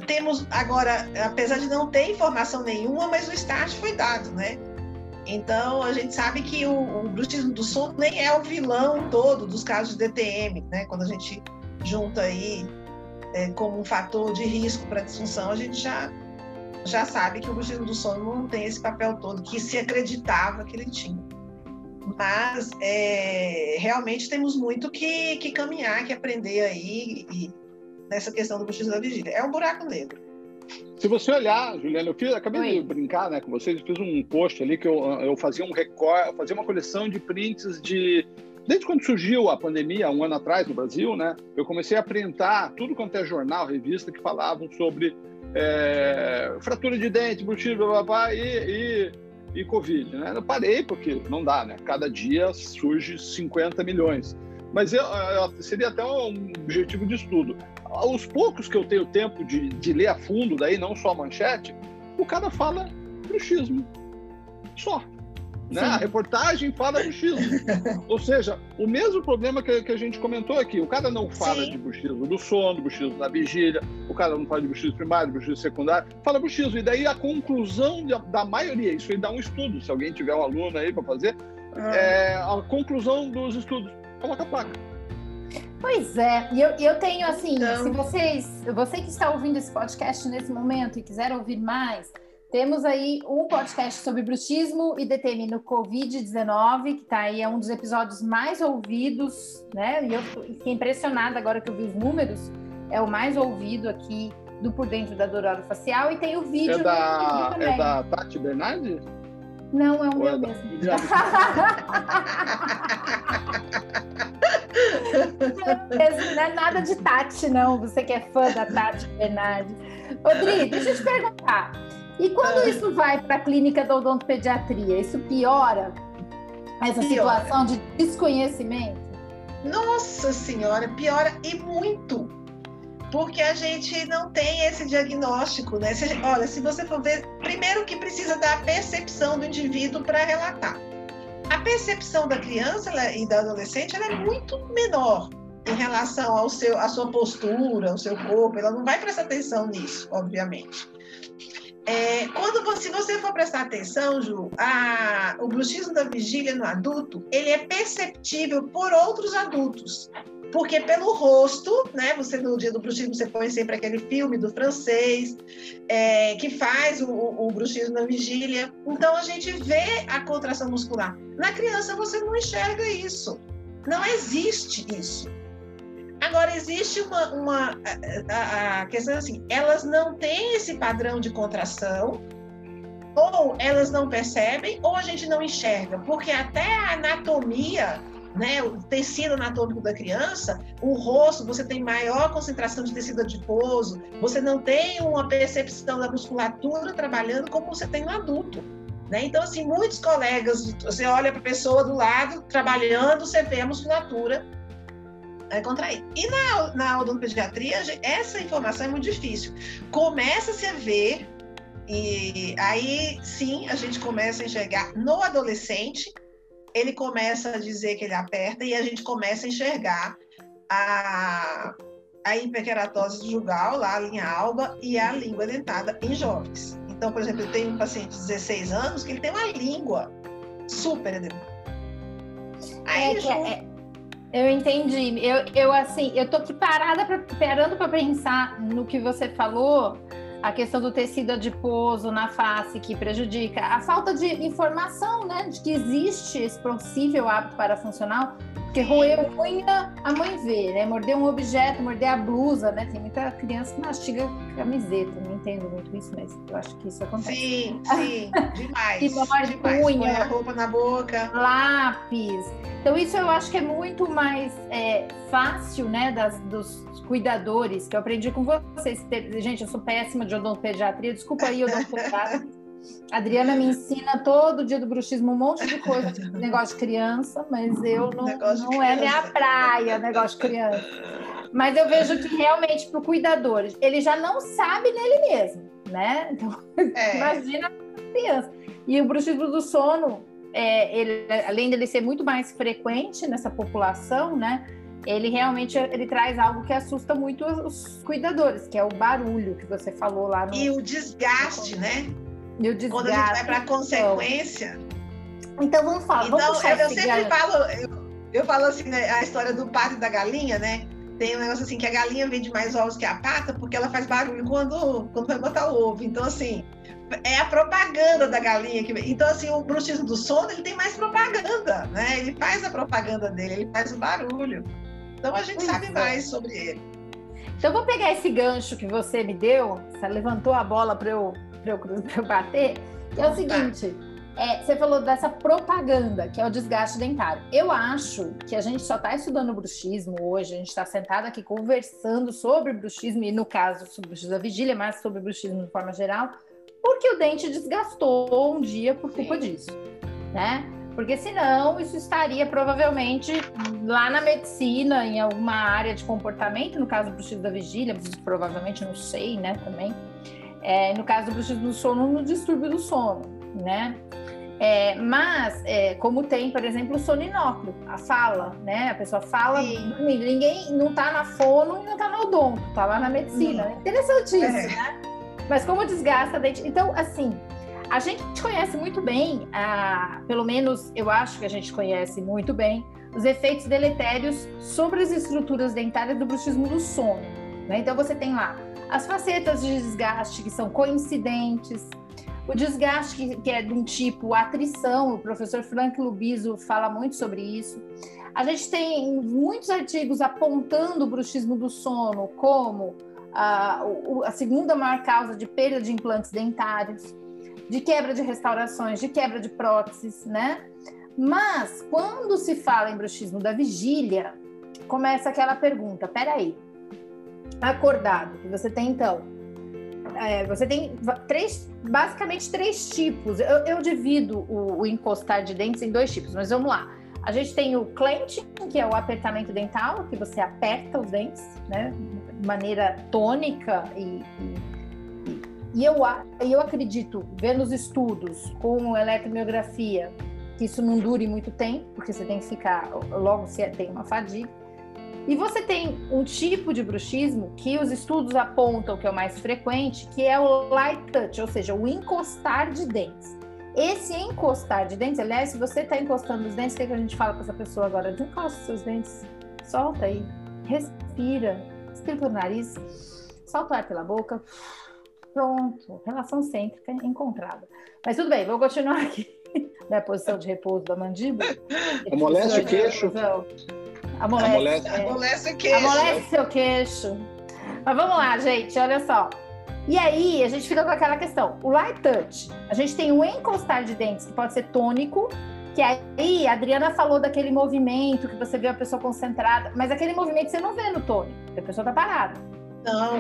temos agora, apesar de não ter informação nenhuma, mas o start foi dado, né? Então a gente sabe que o, o brutismo do sono nem é o vilão todo dos casos de DTM, né? Quando a gente junta aí é, como um fator de risco para disfunção, a gente já já sabe que o bruxismo do sono não tem esse papel todo que se acreditava que ele tinha. Mas é, realmente temos muito que, que caminhar, que aprender aí e, nessa questão do bruxismo da vigília. É um buraco negro. Se você olhar, Juliana, eu fiz, acabei Oi. de brincar né, com vocês, eu fiz um post ali que eu, eu fazia um recorte, fazia uma coleção de prints de. Desde quando surgiu a pandemia, um ano atrás no Brasil, né? Eu comecei a printar tudo quanto é jornal, revista que falavam sobre é, fratura de dente, bruxismo, blá, blá, blá, e, e, e Covid. Né? Eu parei porque não dá, né? Cada dia surge 50 milhões. Mas eu, eu, seria até um objetivo de estudo. Aos poucos que eu tenho tempo de, de ler a fundo, daí não só a manchete, o cara fala bruxismo. Só. Né? A reportagem fala bruxismo. Ou seja, o mesmo problema que, que, a gente comentou aqui. O cara não fala Sim. de bruxismo do sono, bruxismo da vigília, o cara não fala de bruxismo primário, bruxismo secundário, fala bruxismo. E daí a conclusão de, da maioria, isso aí dá um estudo, se alguém tiver um aluno aí para fazer, ah. é, a conclusão dos estudos, coloca a placa. Pois é, e eu, eu tenho assim, então... se vocês, você que está ouvindo esse podcast nesse momento e quiser ouvir mais, temos aí um podcast sobre bruxismo e DTM no Covid-19, que está aí, é um dos episódios mais ouvidos, né? E eu fiquei impressionada agora que eu vi os números. É o mais ouvido aqui do Por Dentro da Dor Facial e tem o vídeo é da, É da Tati Bernardi? Não, é o meu é mesmo. não é nada de Tati, não. Você que é fã da Tati Bernardi. Rodrigo, deixa eu te perguntar. E quando é. isso vai para a clínica da odontopediatria, isso piora essa piora. situação de desconhecimento? Nossa senhora, piora e muito. Porque a gente não tem esse diagnóstico, né? Se, olha, se você for ver, primeiro que precisa da percepção do indivíduo para relatar. A percepção da criança e da adolescente é muito menor em relação ao seu, à sua postura, ao seu corpo. Ela não vai prestar atenção nisso, obviamente. É, quando você, se você for prestar atenção, Ju, a, o bruxismo da vigília no adulto, ele é perceptível por outros adultos. Porque pelo rosto, né? Você no dia do bruxismo você põe sempre aquele filme do francês é, que faz o, o, o bruxismo na vigília. Então a gente vê a contração muscular. Na criança você não enxerga isso. Não existe isso. Agora, existe uma, uma a, a, questão assim, elas não têm esse padrão de contração, ou elas não percebem, ou a gente não enxerga, porque até a anatomia, né, o tecido anatômico da criança, o rosto, você tem maior concentração de tecido adiposo, você não tem uma percepção da musculatura trabalhando como você tem no adulto. Né? Então, assim, muitos colegas, você olha para a pessoa do lado trabalhando, você vê a musculatura é, contrair. E na, na odontopediatria, essa informação é muito difícil. Começa-se a ver, e aí sim a gente começa a enxergar no adolescente, ele começa a dizer que ele aperta e a gente começa a enxergar a, a hiperkeratose jugal, lá a linha alba, e a língua dentada em jovens. Então, por exemplo, eu tenho um paciente de 16 anos que ele tem uma língua super edemosa. Aí, é, eu entendi. Eu, eu assim, eu tô aqui parada, pra, parando para pensar no que você falou, a questão do tecido adiposo na face que prejudica, a falta de informação, né, de que existe esse possível hábito parafuncional, porque roer unha, a mãe vê, né? Morder um objeto, morder a blusa, né? Tem muita criança que mastiga camiseta, não entendo muito isso, mas eu acho que isso acontece. Sim, sim, demais. morde demais. unha. Põe a roupa na boca. Lápis. Então, isso eu acho que é muito mais é, fácil, né, das, dos cuidadores, que eu aprendi com vocês. Gente, eu sou péssima de odontopediatria, desculpa aí, odontopediatra. Adriana me ensina todo dia do bruxismo um monte de coisa, tipo, negócio de criança, mas eu não, não é minha praia, negócio de criança. Mas eu vejo que realmente para o cuidador, ele já não sabe nele mesmo, né? Então, é. imagina a criança. E o bruxismo do sono, é, ele, além dele ser muito mais frequente nessa população, né? Ele realmente ele traz algo que assusta muito os cuidadores, que é o barulho que você falou lá no. E o desgaste, né? E o desgaste. Quando a gente vai para a consequência. Então vamos falar. Então, vamos eu, eu sempre falo, eu, eu, falo assim, né, a história do pato e da galinha, né? Tem um negócio assim que a galinha vende mais ovos que a pata porque ela faz barulho quando, quando vai botar o ovo. Então, assim, é a propaganda da galinha que Então, assim, o bruxismo do sono ele tem mais propaganda, né? Ele faz a propaganda dele, ele faz o barulho. Então a gente sabe é. mais sobre ele. Então, vou pegar esse gancho que você me deu, você levantou a bola para eu para eu, eu bater, que é o seguinte. É, você falou dessa propaganda, que é o desgaste dentário. Eu acho que a gente só está estudando bruxismo hoje, a gente está sentado aqui conversando sobre bruxismo, e no caso sobre bruxismo da vigília, mas sobre bruxismo de forma geral, porque o dente desgastou um dia por culpa disso, né? Porque senão isso estaria provavelmente lá na medicina, em alguma área de comportamento, no caso do bruxismo da vigília, provavelmente não sei, né, também é, no caso do bruxismo do sono, no distúrbio do sono, né? É, mas, é, como tem, por exemplo, o soninóculo, a fala, né? A pessoa fala dormindo. Ninguém não tá na fono e não tá no odonto, tá lá na medicina. Hum. Interessantíssimo, né? Mas como desgasta a dente. Então, assim, a gente conhece muito bem, a, pelo menos eu acho que a gente conhece muito bem, os efeitos deletérios sobre as estruturas dentárias do bruxismo do sono. Né? Então, você tem lá as facetas de desgaste que são coincidentes, o desgaste que, que é de um tipo atrição, o professor Frank Lubiso fala muito sobre isso. A gente tem muitos artigos apontando o bruxismo do sono como a, a segunda maior causa de perda de implantes dentários, de quebra de restaurações, de quebra de próteses, né? Mas quando se fala em bruxismo da vigília, começa aquela pergunta: peraí, acordado, você tem então. É, você tem três, basicamente três tipos. Eu, eu divido o, o, encostar de dentes em dois tipos, mas vamos lá. A gente tem o clenching, que é o apertamento dental, que você aperta os dentes, né, de maneira tônica e, e, e eu, eu acredito, vendo os estudos com eletromiografia, que isso não dure muito tempo, porque você tem que ficar, logo você tem uma fadiga. E você tem um tipo de bruxismo que os estudos apontam que é o mais frequente, que é o light touch, ou seja, o encostar de dentes. Esse encostar de dentes, aliás, se você está encostando os dentes, o que, é que a gente fala para essa pessoa agora? Desencosta os seus dentes, solta aí, respira, respira pelo nariz, solta o ar pela boca. Pronto, relação cêntrica encontrada. Mas tudo bem, vou continuar aqui na posição de repouso da mandíbula. Amolece o queixo. Amolece, amolece, é. amolece o queixo. Amolece seu queixo. Mas vamos lá, gente, olha só. E aí, a gente fica com aquela questão. O light touch, a gente tem o encostar de dentes, que pode ser tônico, que aí a Adriana falou daquele movimento que você vê a pessoa concentrada, mas aquele movimento você não vê no tônico, a pessoa tá parada. Não.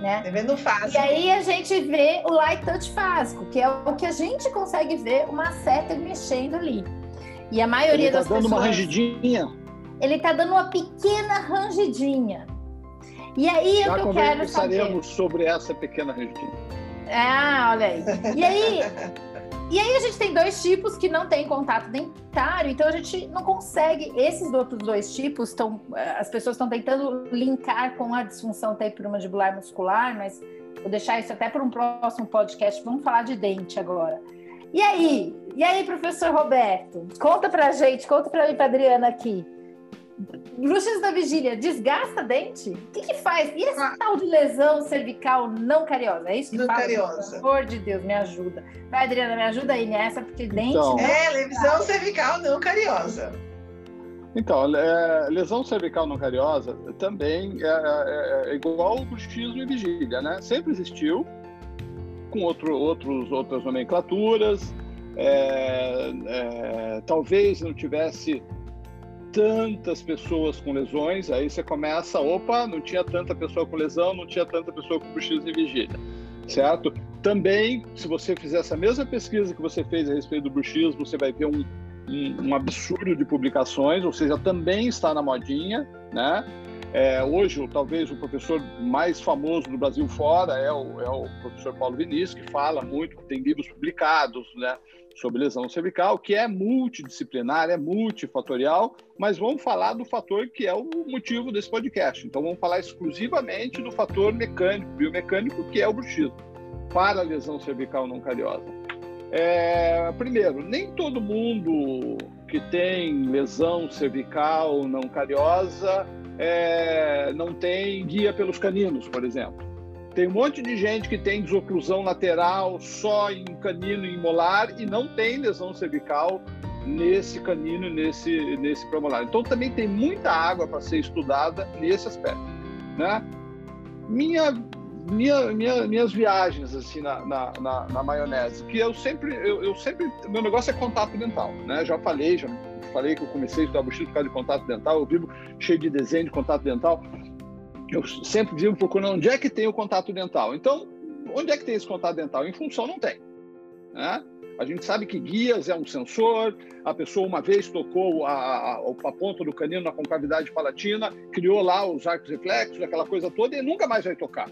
Né? Tá vendo fácil. E aí a gente vê o light touch fásico, que é o que a gente consegue ver uma seta mexendo ali. E a maioria Ele tá das dando pessoas. uma rangidinha ele está dando uma pequena rangidinha. E aí Já o que eu quero saber. sobre essa pequena rangidinha. Ah, olha aí. E aí, e aí a gente tem dois tipos que não têm contato dentário, então a gente não consegue. Esses outros dois tipos estão. As pessoas estão tentando linkar com a disfunção temporomandibular muscular, mas vou deixar isso até para um próximo podcast. Vamos falar de dente agora. E aí? E aí, professor Roberto? Conta pra gente, conta pra mim, pra Adriana aqui. Bruxas da vigília, desgasta dente? O que, que faz? E esse ah. tal de lesão cervical não cariosa? É isso que não fala? cariosa. Pelo amor de Deus, me ajuda. Vai, Adriana, me ajuda aí nessa, porque dente. Então, é, lesão cervical não cariosa. Então, é, lesão cervical não cariosa também é, é, é igual o bruxismo e vigília, né? Sempre existiu, com outro, outros, outras nomenclaturas. É, é, talvez não tivesse tantas pessoas com lesões, aí você começa, opa, não tinha tanta pessoa com lesão, não tinha tanta pessoa com bruxismo e vigília, certo? Também, se você fizer essa mesma pesquisa que você fez a respeito do bruxismo, você vai ver um, um, um absurdo de publicações, ou seja, também está na modinha, né? É, hoje, talvez o professor mais famoso do Brasil fora é o, é o professor Paulo Vinícius, que fala muito, tem livros publicados, né? sobre lesão cervical, que é multidisciplinar, é multifatorial, mas vamos falar do fator que é o motivo desse podcast. Então vamos falar exclusivamente do fator mecânico, biomecânico, que é o bruxismo, para a lesão cervical não cariosa. É, primeiro, nem todo mundo que tem lesão cervical não cariosa é, não tem guia pelos caninos, por exemplo. Tem um monte de gente que tem desoclusão lateral só em canino e molar e não tem lesão cervical nesse canino, nesse, nesse premolar. Então também tem muita água para ser estudada nesse aspecto. Né? Minha, minha, minha, minhas viagens assim na, na, na, na maionese, que eu sempre, eu, eu, sempre, meu negócio é contato dental, né? Já falei, já falei que eu comecei a estudar buchicho por causa de contato dental, eu vivo cheio de desenho de contato dental eu sempre vivo procurando onde é que tem o contato dental. Então, onde é que tem esse contato dental? Em função não tem. Né? A gente sabe que guias é um sensor, a pessoa uma vez tocou a, a, a, ponta do canino na concavidade palatina, criou lá os arcos reflexos, aquela coisa toda, e nunca mais vai tocar,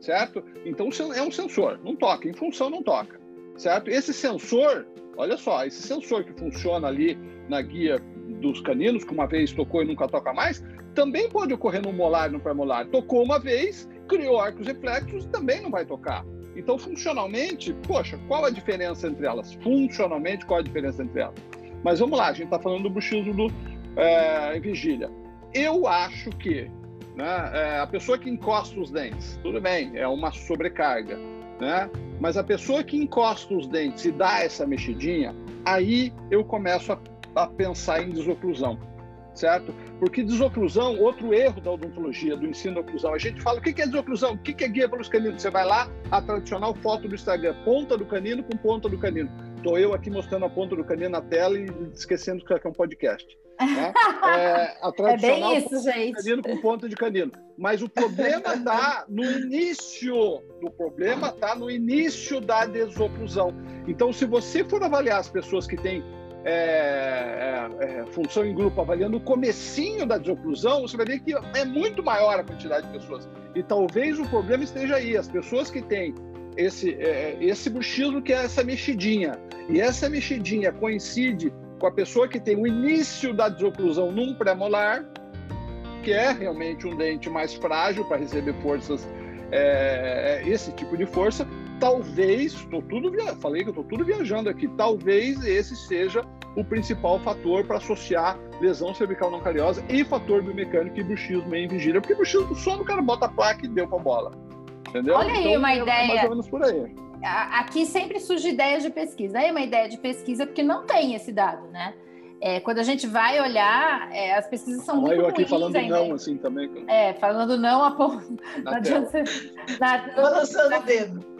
certo? Então é um sensor, não toca, em função não toca, certo? Esse sensor, olha só, esse sensor que funciona ali na guia dos caninos, que uma vez tocou e nunca toca mais, também pode ocorrer no molar e no premolar. Tocou uma vez, criou arcos reflexos, também não vai tocar. Então, funcionalmente, poxa, qual a diferença entre elas? Funcionalmente, qual a diferença entre elas? Mas vamos lá, a gente está falando do bruxismo do é, vigília. Eu acho que né, é, a pessoa que encosta os dentes, tudo bem, é uma sobrecarga, né? Mas a pessoa que encosta os dentes e dá essa mexidinha, aí eu começo a, a pensar em desoclusão certo? Porque desoclusão, outro erro da odontologia, do ensino da oclusão, a gente fala o que é desoclusão, o que é guia pelos caninos? Você vai lá, a tradicional foto do Instagram, ponta do canino com ponta do canino. Estou eu aqui mostrando a ponta do canino na tela e esquecendo que é um podcast. Né? É, a tradicional é bem isso, gente. canino com ponta de canino. Mas o problema está no início. O problema está no início da desoclusão. Então, se você for avaliar as pessoas que têm é, é, é, função em grupo avaliando o comecinho da desoclusão, você vai ver que é muito maior a quantidade de pessoas. E talvez o problema esteja aí, as pessoas que têm esse, é, esse bruxismo que é essa mexidinha, e essa mexidinha coincide com a pessoa que tem o início da desoclusão num pré-molar, que é realmente um dente mais frágil para receber forças, é, esse tipo de força. Talvez, estou tudo falei que estou tudo viajando aqui, talvez esse seja o principal fator para associar lesão cervical não cariosa e fator biomecânico e bruxismo em vigília, porque bruxismo do sono, o cara bota a placa e deu para bola. Entendeu? Olha então, aí uma é ideia. Mais ou menos por aí. Aqui sempre surge ideias de pesquisa. Aí uma ideia de pesquisa porque não tem esse dado, né? É, quando a gente vai olhar, é, as pesquisas são ah, muito eu aqui falando ainda. não, assim, também. É, falando não a ponto. Não adianta você... Balançando o dedo.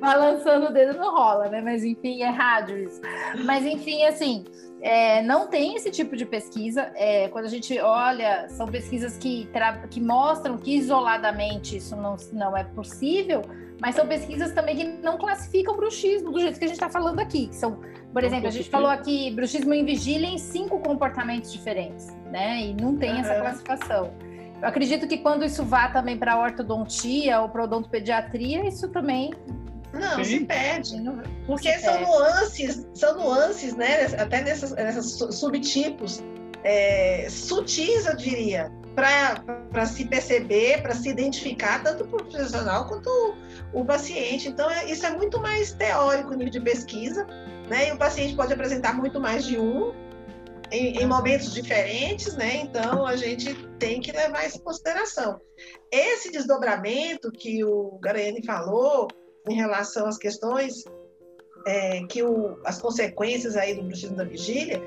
Balançando o dedo não rola, né? Mas enfim, é rádio isso. Mas enfim, assim, é, não tem esse tipo de pesquisa. É, quando a gente olha, são pesquisas que, que mostram que isoladamente isso não, não é possível, mas são pesquisas também que não classificam bruxismo do jeito que a gente está falando aqui. São, por exemplo, a gente falou aqui bruxismo em vigília em cinco comportamentos diferentes, né? E não tem essa classificação. Eu acredito que quando isso vá também para a ortodontia ou para odontopediatria, isso também não, Sim. se perde. Porque se são perde. nuances, são nuances, né? Até nessas, nessas subtipos é, sutis, eu diria, para se perceber, para se identificar, tanto o profissional quanto o, o paciente. Então, é, isso é muito mais teórico nível de pesquisa, né? E o paciente pode apresentar muito mais de um em, em, momentos diferentes, né? Então a gente tem que levar isso em consideração. Esse desdobramento que o Garaiani falou em relação às questões é, que o, as consequências aí do bruxismo da vigília,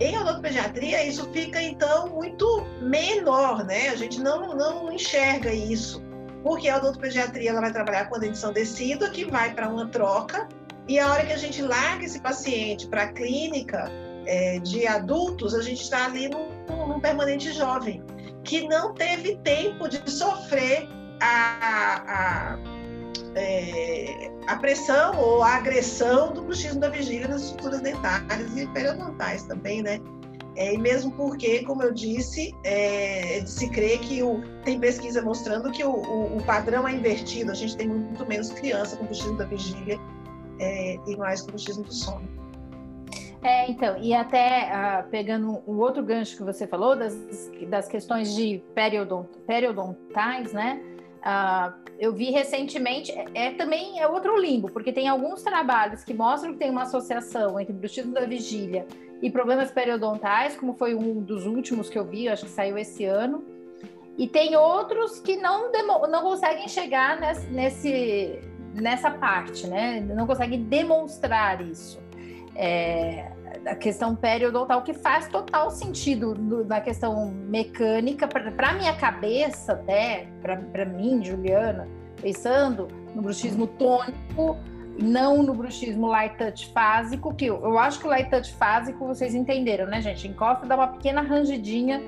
em odontopediatria isso fica então muito menor, né? A gente não, não enxerga isso, porque a odontopediatria ela vai trabalhar com a dentição decídua, que vai para uma troca, e a hora que a gente larga esse paciente para a clínica é, de adultos, a gente está ali num, num permanente jovem, que não teve tempo de sofrer a, a é, a pressão ou a agressão do bruxismo da vigília nas estruturas dentárias e periodontais também, né? É, e mesmo porque, como eu disse, é, se crê que o, tem pesquisa mostrando que o, o, o, padrão é invertido, a gente tem muito menos criança com bruxismo da vigília é, e mais com bruxismo do sono. É, então, e até uh, pegando um outro gancho que você falou, das, das questões de periodont, periodontais, né? Uh, eu vi recentemente, é, é, também é outro limbo, porque tem alguns trabalhos que mostram que tem uma associação entre bruxismo da vigília e problemas periodontais, como foi um dos últimos que eu vi, acho que saiu esse ano. E tem outros que não, não conseguem chegar nesse, nesse, nessa parte, né? Não conseguem demonstrar isso. É, a questão periodontal, que faz total sentido do, na questão mecânica, para minha cabeça até, para mim, Juliana, pensando no bruxismo tônico, não no bruxismo light touch fásico, que eu, eu acho que o light touch fásico vocês entenderam, né, gente? Encosta, dá uma pequena rangidinha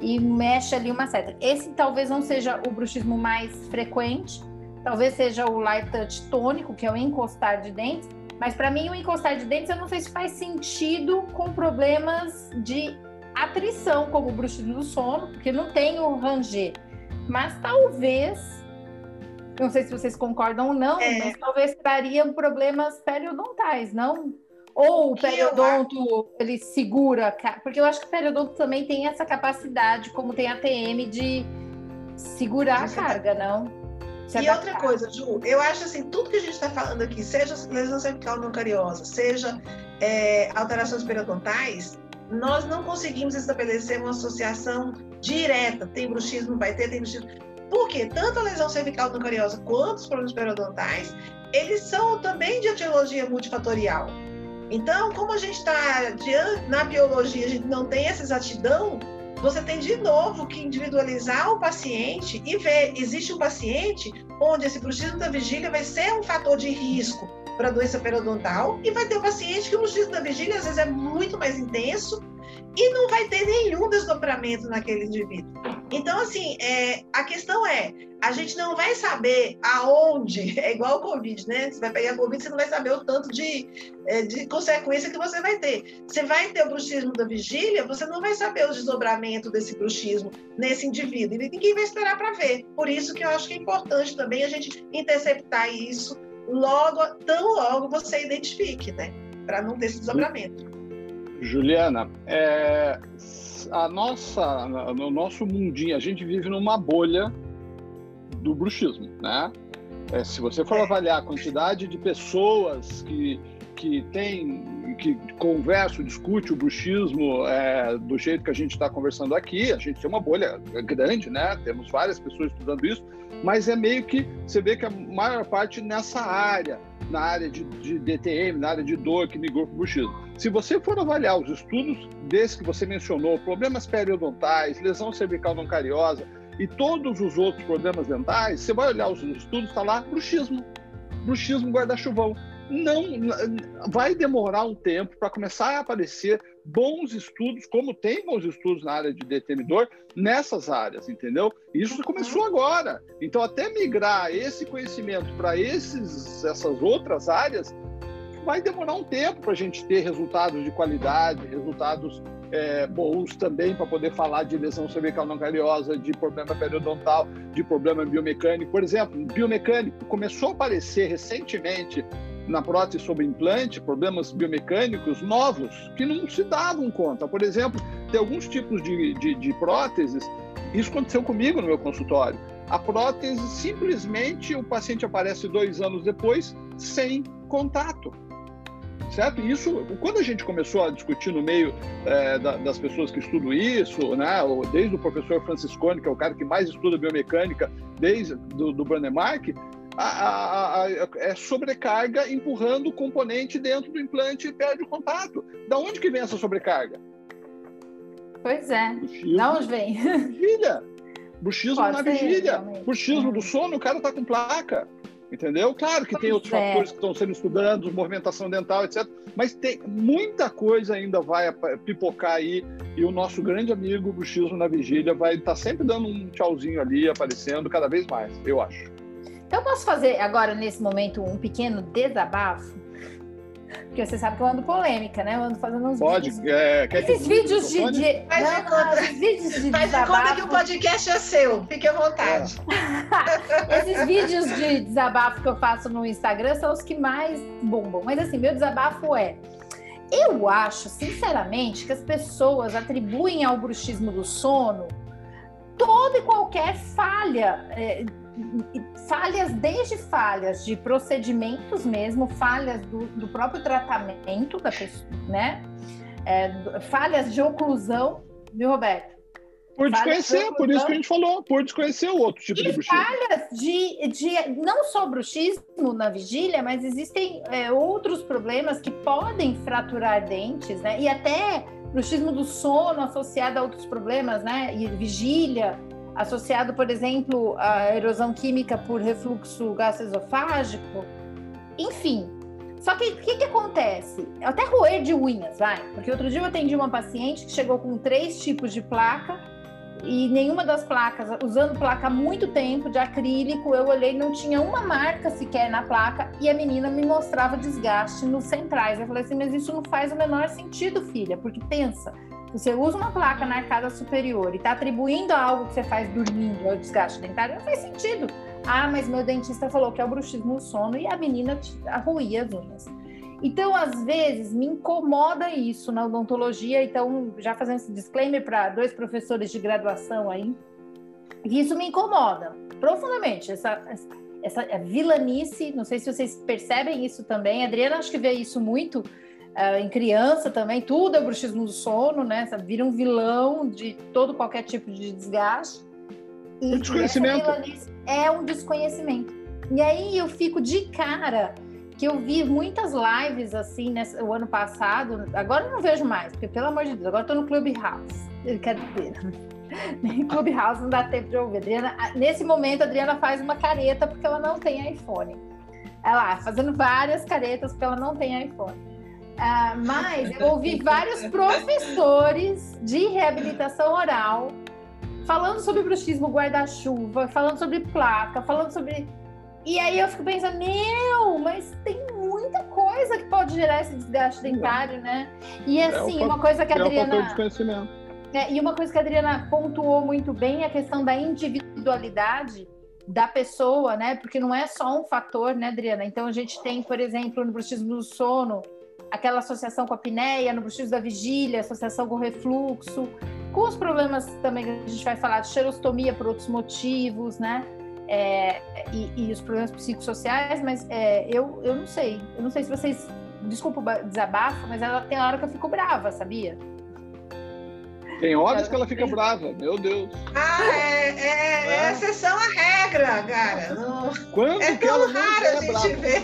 e mexe ali uma seta. Esse talvez não seja o bruxismo mais frequente, talvez seja o light touch tônico, que é o encostar de dentes, mas para mim, o encostar de dentes, eu não sei se faz sentido com problemas de atrição, como o bruxismo do sono, porque não tem o ranger. Mas talvez, não sei se vocês concordam ou não, é. mas talvez trariam problemas periodontais, não? Ou o periodonto, ele segura, porque eu acho que o periodonto também tem essa capacidade, como tem a TM, de segurar a carga, não? E outra coisa, Ju, eu acho assim, tudo que a gente está falando aqui, seja lesão cervical não cariosa, seja é, alterações periodontais, nós não conseguimos estabelecer uma associação direta. Tem bruxismo, vai ter, tem bruxismo. Porque tanto a lesão cervical não cariosa quanto os problemas periodontais, eles são também de etiologia multifatorial. Então, como a gente está na biologia, a gente não tem essa exatidão, você tem de novo que individualizar o paciente e ver, existe um paciente onde esse bruxismo da vigília vai ser um fator de risco para doença periodontal e vai ter um paciente que o bruxismo da vigília às vezes é muito mais intenso e não vai ter nenhum desdobramento naquele indivíduo. Então, assim, é, a questão é, a gente não vai saber aonde, é igual o Covid, né? Você vai pegar Covid, você não vai saber o tanto de, é, de consequência que você vai ter. Você vai ter o bruxismo da vigília, você não vai saber o desdobramento desse bruxismo nesse indivíduo, e ninguém vai esperar para ver. Por isso que eu acho que é importante também a gente interceptar isso logo, tão logo você identifique, né? Para não ter esse desdobramento. Juliana, é, a nossa, no nosso mundinho, a gente vive numa bolha do bruxismo, né? É, se você for avaliar a quantidade de pessoas que, que tem, que conversa, discute o bruxismo é, do jeito que a gente está conversando aqui, a gente tem uma bolha grande, né? Temos várias pessoas estudando isso, mas é meio que você vê que a maior parte nessa área, na área de, de DTM, na área de dor que migrou para o bruxismo. Se você for avaliar os estudos desses que você mencionou, problemas periodontais, lesão cervical não cariosa, e todos os outros problemas dentais, você vai olhar os estudos, está lá bruxismo, bruxismo guarda-chuvão. Não, vai demorar um tempo para começar a aparecer bons estudos, como tem bons estudos na área de detenidor, nessas áreas, entendeu? Isso começou agora. Então, até migrar esse conhecimento para essas outras áreas, vai demorar um tempo para a gente ter resultados de qualidade, resultados é, bons também para poder falar de lesão cervical não cariosa, de problema periodontal, de problema biomecânico. Por exemplo, biomecânico começou a aparecer recentemente na prótese sobre implante, problemas biomecânicos novos que não se davam conta. Por exemplo, tem alguns tipos de, de, de próteses, isso aconteceu comigo no meu consultório. A prótese, simplesmente, o paciente aparece dois anos depois sem contato certo? E isso, quando a gente começou a discutir no meio é, da, das pessoas que estudam isso, né, desde o professor Franciscone, que é o cara que mais estuda biomecânica, desde do, do Brandemark, a, a, a, é sobrecarga empurrando o componente dentro do implante e perde o contato. Da onde que vem essa sobrecarga? Pois é. Da onde vem? Vigília. Buchismo Pode na vigília. Buchismo do sono, o cara tá com placa entendeu? Claro que tem outros é. fatores que estão sendo estudados, movimentação dental, etc. Mas tem muita coisa ainda vai pipocar aí e o nosso grande amigo Buchismo na Vigília vai estar tá sempre dando um tchauzinho ali, aparecendo cada vez mais, eu acho. Então, posso fazer agora, nesse momento, um pequeno desabafo? Porque você sabe que eu ando polêmica, né? Eu ando fazendo uns Pode, vídeos. É, esses vídeos de. de... Faz não, de conta. vídeos de Faz de conta que o podcast é seu. Fique à vontade. É. esses vídeos de desabafo que eu faço no Instagram são os que mais bombam. Mas assim, meu desabafo é. Eu acho, sinceramente, que as pessoas atribuem ao bruxismo do sono toda e qualquer falha. É, falhas desde falhas de procedimentos mesmo, falhas do, do próprio tratamento da pessoa, né? É, falhas de oclusão, viu, Roberto? Por desconhecer, por isso que a gente falou, por desconhecer o outro tipo e de bruxismo. falhas de, de não só bruxismo na vigília, mas existem é, outros problemas que podem fraturar dentes, né? E até bruxismo do sono associado a outros problemas, né? E vigília, associado, por exemplo, à erosão química por refluxo gastroesofágico. Enfim, só que o que, que, acontece? Até roer de unhas, vai. Porque outro dia eu atendi uma paciente que chegou com três tipos de placa e nenhuma das placas, usando placa há muito tempo de acrílico, eu olhei não tinha uma marca sequer na placa e a menina me mostrava desgaste nos centrais. Eu falei assim, mas isso não faz o menor sentido, filha, porque pensa, você usa uma placa na arcada superior e está atribuindo a algo que você faz dormindo ao desgaste dentário, não faz sentido. Ah, mas meu dentista falou que é o bruxismo do sono e a menina arruía as unhas. Então, às vezes, me incomoda isso na odontologia. Então, já fazendo esse disclaimer para dois professores de graduação aí, isso me incomoda profundamente. Essa, essa vilanice, não sei se vocês percebem isso também. A Adriana, acho que vê isso muito uh, em criança também, tudo é bruxismo do sono, né? Vira um vilão de todo qualquer tipo de desgaste. E, um desconhecimento. é um desconhecimento. E aí eu fico de cara que eu vi muitas lives assim nesse, o ano passado. Agora eu não vejo mais, porque pelo amor de Deus, agora eu tô no Clubhouse. Brincadeira. Nem Clubhouse não dá tempo de ouvir. Adriana, nesse momento, a Adriana faz uma careta porque ela não tem iPhone. Ela fazendo várias caretas porque ela não tem iPhone. Ah, mas eu ouvi vários professores de reabilitação oral falando sobre bruxismo guarda-chuva, falando sobre placa, falando sobre. E aí eu fico pensando, meu, mas tem muita coisa que pode gerar esse desgaste dentário, né? E é assim, é uma coisa que a Adriana. É, é, e uma coisa que a Adriana pontuou muito bem é a questão da individualidade da pessoa, né? Porque não é só um fator, né, Adriana? Então a gente tem, por exemplo, no bruxismo do sono, aquela associação com a apneia, no bruxismo da vigília, associação com refluxo, com os problemas também que a gente vai falar de xerostomia por outros motivos, né? É, e, e, os problemas psicossociais, mas é, eu, eu não sei. Eu não sei se vocês. Desculpa o desabafo, mas ela tem hora que eu fico brava, sabia? Tem horas que ela fica brava, meu Deus. Ah, é, é, é, é exceção à regra, cara. Não... Quando é que ela raro a gente ver.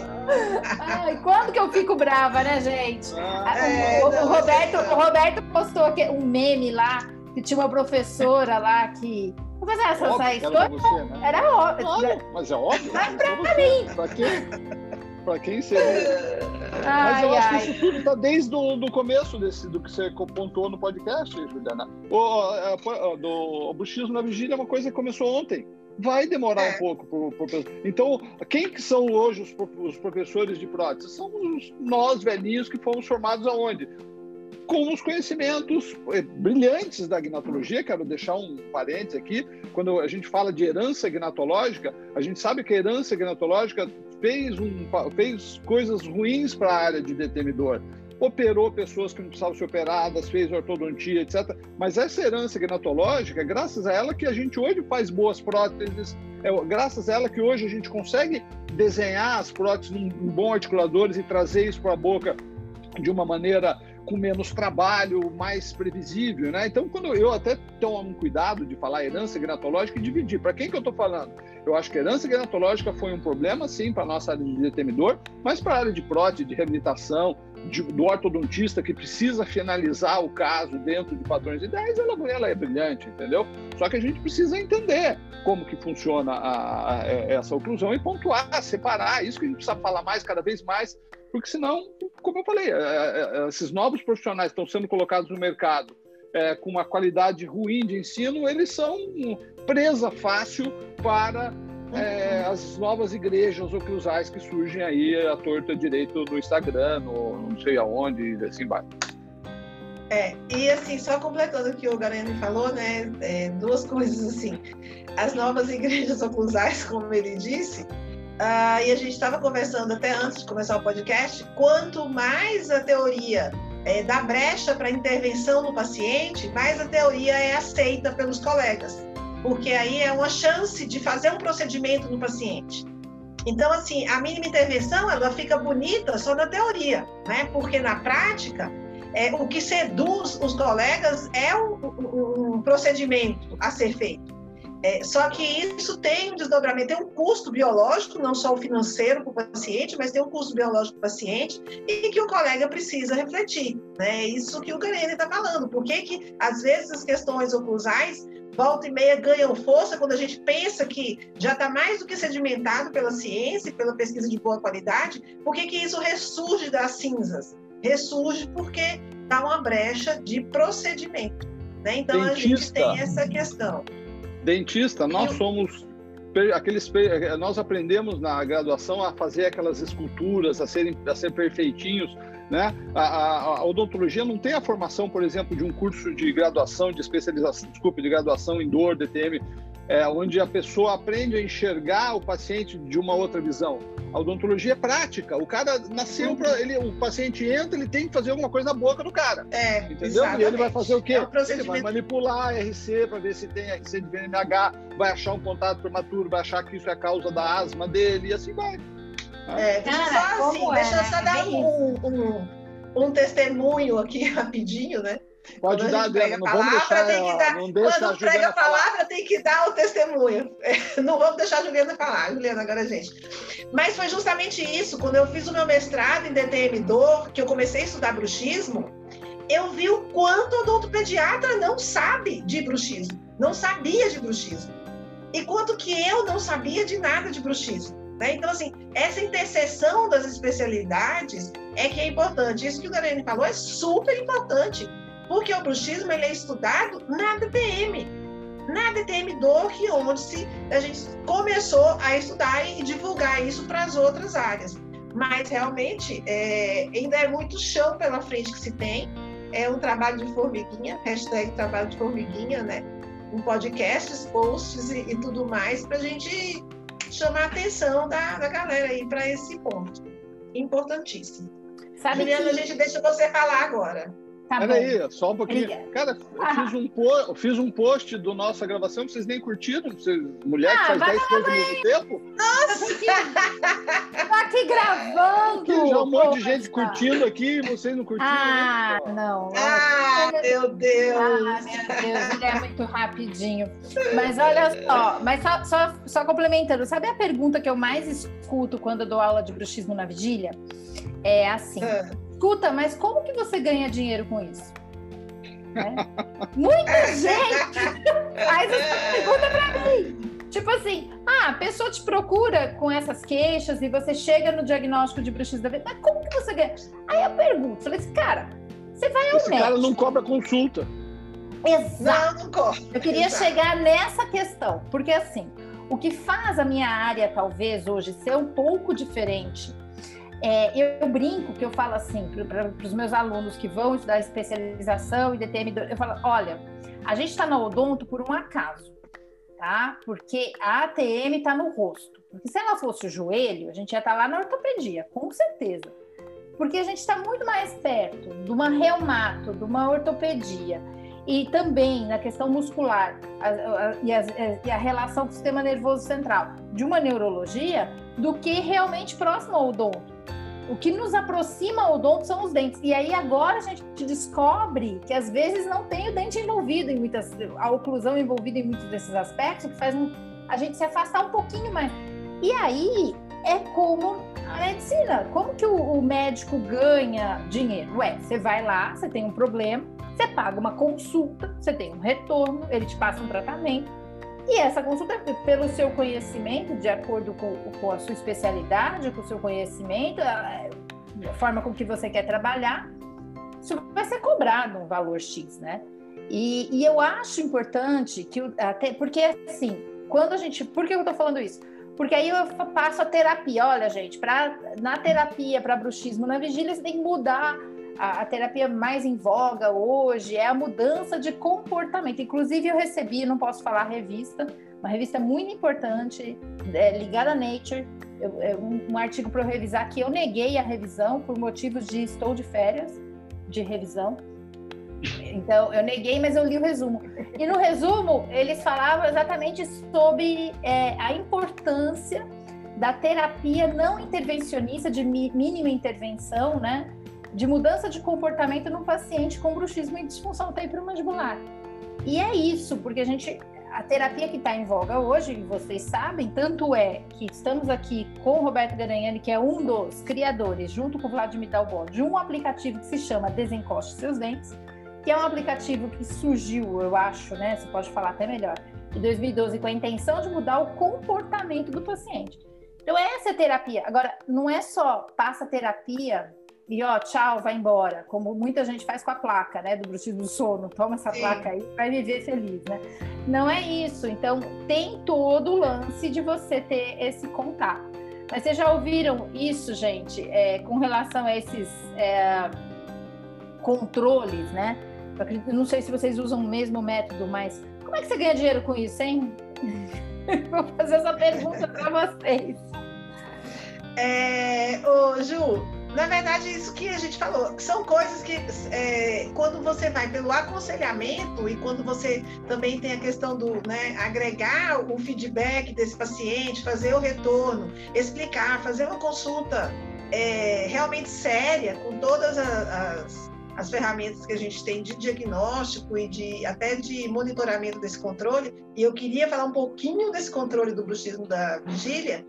Ai, quando que eu fico brava, né, gente? Ah, é, o, o, não, Roberto, o Roberto postou aqui um meme lá, que tinha uma professora lá que. Fazer essa, essa história. Você, né? Era óbvio. Mas é óbvio. Mas pra mim. Pra quem? para quem seria. Ai, Mas eu acho que isso tudo está desde o começo desse, do que você pontuou no podcast, Juliana. O, é, do, o buchismo na vigília é uma coisa que começou ontem. Vai demorar é. um pouco. Por, por, então, quem que são hoje os, os professores de prótese? São os, nós, velhinhos, que fomos formados aonde? com os conhecimentos eh, brilhantes da gnatologia. Quero deixar um parênteses aqui. Quando a gente fala de herança gnatológica, a gente sabe que a herança gnatológica fez, um, fez coisas ruins para a área de detenidor. Operou pessoas que não precisavam ser operadas, fez ortodontia, etc. Mas essa herança gnatológica, graças a ela que a gente hoje faz boas próteses, é graças a ela que hoje a gente consegue desenhar as próteses num, num bom articuladores e trazer isso para a boca de uma maneira com menos trabalho, mais previsível, né? Então, quando eu até tomo cuidado de falar herança gnatológica e dividir, para quem que eu estou falando? Eu acho que herança gnatológica foi um problema, sim, para a nossa área de determinador, mas para a área de prótese, de reabilitação, de, do ortodontista que precisa finalizar o caso dentro de padrões ideais, ela, ela é brilhante, entendeu? Só que a gente precisa entender como que funciona a, a, essa oclusão e pontuar, separar, isso que a gente precisa falar mais, cada vez mais, porque senão, como eu falei, é, é, é, esses novos profissionais estão sendo colocados no mercado é, com uma qualidade ruim de ensino, eles são presa fácil para é, as novas igrejas oclusais que surgem aí à torta direito no Instagram, no, não sei aonde, assim vai. É, e assim, só completando o que o Garani falou, né, é, duas coisas assim, as novas igrejas oclusais, como ele disse, ah, e a gente estava conversando até antes de começar o podcast, quanto mais a teoria é, dá brecha para intervenção no paciente, mais a teoria é aceita pelos colegas, porque aí é uma chance de fazer um procedimento no paciente. Então, assim, a mínima intervenção ela fica bonita só na teoria, né? Porque na prática, é, o que seduz os colegas é um procedimento a ser feito. É, só que isso tem um desdobramento, tem um custo biológico, não só o financeiro para o paciente, mas tem um custo biológico para o paciente e que o colega precisa refletir. Né? É isso que o Garene está falando. Por que, que, às vezes, as questões oclusais volta e meia ganham força quando a gente pensa que já está mais do que sedimentado pela ciência e pela pesquisa de boa qualidade, por que, que isso ressurge das cinzas? Ressurge porque dá uma brecha de procedimento. Né? Então Dentista. a gente tem essa questão. Dentista, nós somos aqueles nós aprendemos na graduação a fazer aquelas esculturas, a serem a ser perfeitinhos, né? A, a, a, odontologia não tem a formação, por exemplo, de um curso de graduação, de especialização, desculpe, de graduação em dor, DTM, é, onde a pessoa aprende a enxergar o paciente de uma outra visão. A odontologia é prática. O cara nasceu para ele, o paciente entra, ele tem que fazer alguma coisa na boca do cara. É, entendeu? Exatamente. E ele vai fazer o quê? É ele vai manipular a RC para ver se tem RC de VNH, vai achar um contato prematuro, vai achar que isso é causa da asma dele e assim vai. É, deixa só, assim, deixa eu só é? dar um, um, um testemunho aqui rapidinho, né? Pode dar, Adriana, não vamos deixar tem que dar, não deixa Quando prega a palavra, falar. tem que dar o testemunho. Não vamos deixar a Juliana falar. Juliana, agora, gente. Mas foi justamente isso. Quando eu fiz o meu mestrado em DTM Dor, que eu comecei a estudar bruxismo, eu vi o quanto o odontopediatra não sabe de bruxismo. Não sabia de bruxismo. E quanto que eu não sabia de nada de bruxismo. Né? Então, assim, essa interseção das especialidades é que é importante. Isso que o Darene falou é super importante porque o bruxismo ele é estudado na DTM, na DTM dor, que onde se, a gente começou a estudar e divulgar isso para as outras áreas. Mas realmente é, ainda é muito chão pela frente que se tem. É um trabalho de formiguinha, hashtag trabalho de formiguinha, né? Um podcasts, posts e, e tudo mais, para a gente chamar a atenção da, da galera aí para esse ponto. Importantíssimo. Sabe Juliana, que... a gente deixa você falar agora. Tá Peraí, só um pouquinho. Cara, eu ah. fiz, um eu fiz um post do nossa gravação, vocês nem curtiram? Vocês, mulher que ah, faz 10 coisas ao mesmo tempo? Nossa! Tô aqui gravando! Aqui já um monte de gente curtindo aqui e vocês não curtiram. Ah, né? não. Ah, meu Deus! Ah, meu Deus, ele é muito rapidinho. Mas olha só, mas só, só, só complementando, sabe a pergunta que eu mais escuto quando eu dou aula de bruxismo na vigília? É assim. Ah escuta, mas como que você ganha dinheiro com isso? Né? Muita gente faz essa pergunta para mim. Tipo assim, ah, a pessoa te procura com essas queixas e você chega no diagnóstico de bruxismo da vida, mas como que você ganha? Aí eu pergunto, falei assim, cara, você vai ao Esse médico. cara não cobra consulta. Exato. Não, não cobra. Eu queria Exato. chegar nessa questão, porque assim, o que faz a minha área, talvez, hoje ser um pouco diferente é, eu, brinco que eu falo assim para os meus alunos que vão estudar especialização e DTM, eu falo, olha, a gente está na odonto por um acaso, tá? Porque a ATM está no rosto. Porque se ela fosse o joelho, a gente ia estar tá lá na ortopedia, com certeza. Porque a gente está muito mais perto de uma reumato, de uma ortopedia e também na questão muscular a, a, a, e, a, relação com o sistema nervoso central de uma neurologia do que realmente próximo ao odonto. O que nos aproxima ao odonto são os dentes. E aí agora a gente descobre que às vezes não tem o dente envolvido em muitas, a oclusão envolvida em muitos desses aspectos, que faz um, a gente se afastar um pouquinho mais. E aí é como a medicina. Como que o, o médico ganha dinheiro? Ué, você vai lá, você tem um problema, você paga uma consulta, você tem um retorno, ele te passa um tratamento e essa consulta, pelo seu conhecimento, de acordo com, com a sua especialidade, com o seu conhecimento, a, a, forma com que você quer trabalhar, isso vai ser cobrado um valor X, né? E, e eu acho importante que, até porque assim, quando a gente. Por que eu estou falando isso? Porque aí eu passo a terapia. Olha, gente, pra, na terapia para bruxismo na vigília, você tem que mudar a, a, terapia mais em voga hoje é a mudança de comportamento. Inclusive, eu recebi, não posso falar revista, uma revista muito importante, é, ligada à Nature, eu, é um, um, artigo para eu revisar que eu neguei a revisão por motivos de estou de férias de revisão. Então, eu neguei, mas eu li o resumo. E no resumo, eles falavam exatamente sobre é, a importância da terapia não intervencionista, de mínima intervenção, né? De mudança de comportamento no paciente com bruxismo e disfunção temporomandibular. E é isso, porque a gente a terapia que está em voga hoje, vocês sabem, tanto é que estamos aqui com o Roberto Garanhani, que é um dos criadores, junto com o Vladimir Dalbon, de um aplicativo que se chama Desencoste Seus Dentes, que é um aplicativo que surgiu, eu acho, né? Você pode falar até melhor, em 2012, com a intenção de mudar o comportamento do paciente. Então, essa é a terapia. Agora, não é só passa terapia e ó, tchau, vai embora, como muita gente faz com a placa, né, do bruxismo do sono, toma essa Sim. placa aí, vai viver feliz, né? Não é isso. Então, tem todo o lance de você ter esse contato. Mas vocês já ouviram isso, gente, é, com relação a esses é, controles, né? Eu não sei se vocês usam o mesmo método, mas como é que você ganha dinheiro com isso, hein? Vou fazer essa pergunta para vocês. É, ô, Ju, na verdade, isso que a gente falou, são coisas que, é, quando você vai pelo aconselhamento e quando você também tem a questão do né, agregar o feedback desse paciente, fazer o retorno, explicar, fazer uma consulta é, realmente séria, com todas as, as ferramentas que a gente tem de diagnóstico e de até de monitoramento desse controle. E eu queria falar um pouquinho desse controle do bruxismo da vigília,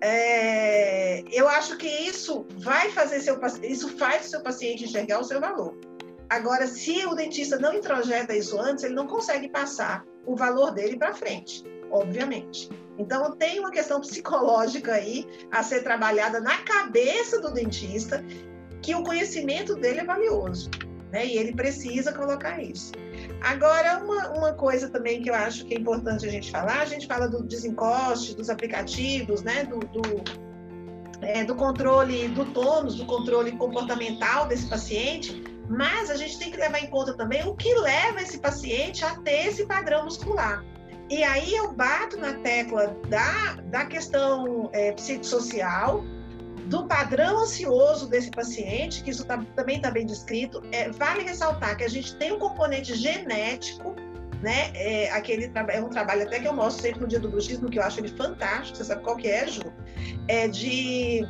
é, eu acho que isso vai fazer seu isso faz o seu paciente enxergar o seu valor. Agora, se o dentista não introjeta isso antes, ele não consegue passar o valor dele para frente, obviamente. Então, tem uma questão psicológica aí a ser trabalhada na cabeça do dentista, que o conhecimento dele é valioso, né? E ele precisa colocar isso. Agora, uma, uma coisa também que eu acho que é importante a gente falar, a gente fala do desencoste, dos aplicativos, né, do, do, é, do controle do tônus, do controle comportamental desse paciente, mas a gente tem que levar em conta também o que leva esse paciente a ter esse padrão muscular. E aí eu bato na tecla da, da questão é, psicossocial, do padrão ansioso desse paciente, que isso tá, também está bem descrito. É, vale ressaltar que a gente tem um componente genético, né? É, aquele é um trabalho até que eu mostro sempre no dia do bruxismo, que eu acho ele fantástico. Você sabe qual que é, Ju? É de,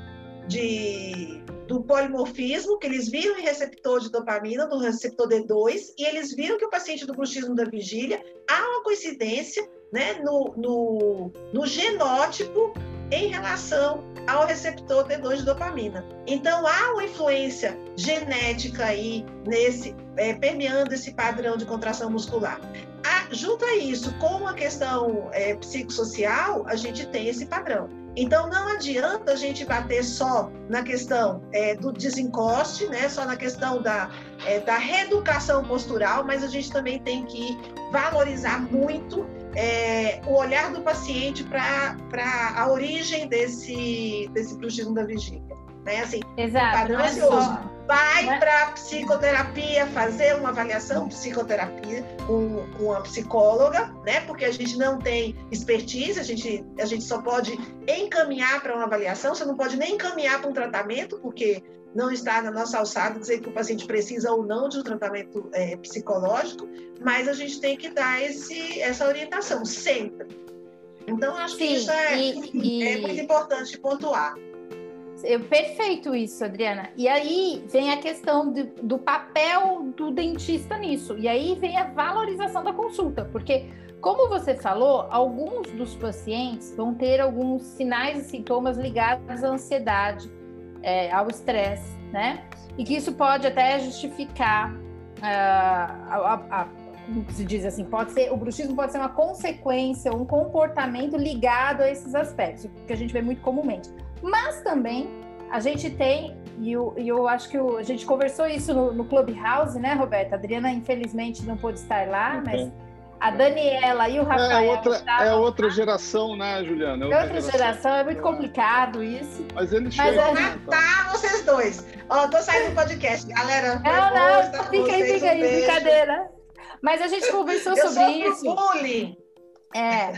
de do polimorfismo, que eles viram em receptor de dopamina, do receptor D2, e eles viram que o paciente do bruxismo da vigília há uma coincidência né, no, no, no genótipo em relação ao receptor D2 de dopamina. Então há uma influência genética aí nesse é, permeando esse padrão de contração muscular. A, junto a isso, com a questão é, psicossocial, a gente tem esse padrão. Então não adianta a gente bater só na questão é, do desencoste, né? Só na questão da, é, da reeducação postural, mas a gente também tem que valorizar muito é, o olhar do paciente para a origem desse, desse bruxismo da vigília. Né? Assim, Exato. Padrão é só, vai é... para psicoterapia, fazer uma avaliação psicoterapia com, com uma psicóloga, né? Porque a gente não tem expertise, a gente, a gente só pode encaminhar para uma avaliação, você não pode nem encaminhar para um tratamento, porque não está na nossa alçada dizer que o paciente precisa ou não de um tratamento é, psicológico, mas a gente tem que dar esse, essa orientação sempre. Então, acho Sim, que isso é, e, é muito importante pontuar. Eu, perfeito isso, Adriana. E aí vem a questão do, do papel do dentista nisso. E aí vem a valorização da consulta, porque como você falou, alguns dos pacientes vão ter alguns sinais e sintomas ligados à ansiedade, é, ao estresse, né? E que isso pode até justificar uh, a, a, a, como se diz assim, pode ser o bruxismo pode ser uma consequência, um comportamento ligado a esses aspectos, que a gente vê muito comumente. Mas também a gente tem, e eu, eu acho que o, a gente conversou isso no, no Clubhouse, né, Roberta? A Adriana, infelizmente, não pôde estar lá, okay. mas a Daniela e o é Rafael. É outra, é outra geração, né, Juliana? É outra, outra geração. geração. é muito complicado isso. Mas eles Mas chegam. É... tá, vocês dois. Ó, tô saindo do podcast, galera. Não, não, fica aí, fica aí, brincadeira. Mas a gente conversou eu sobre isso. Bullying. É,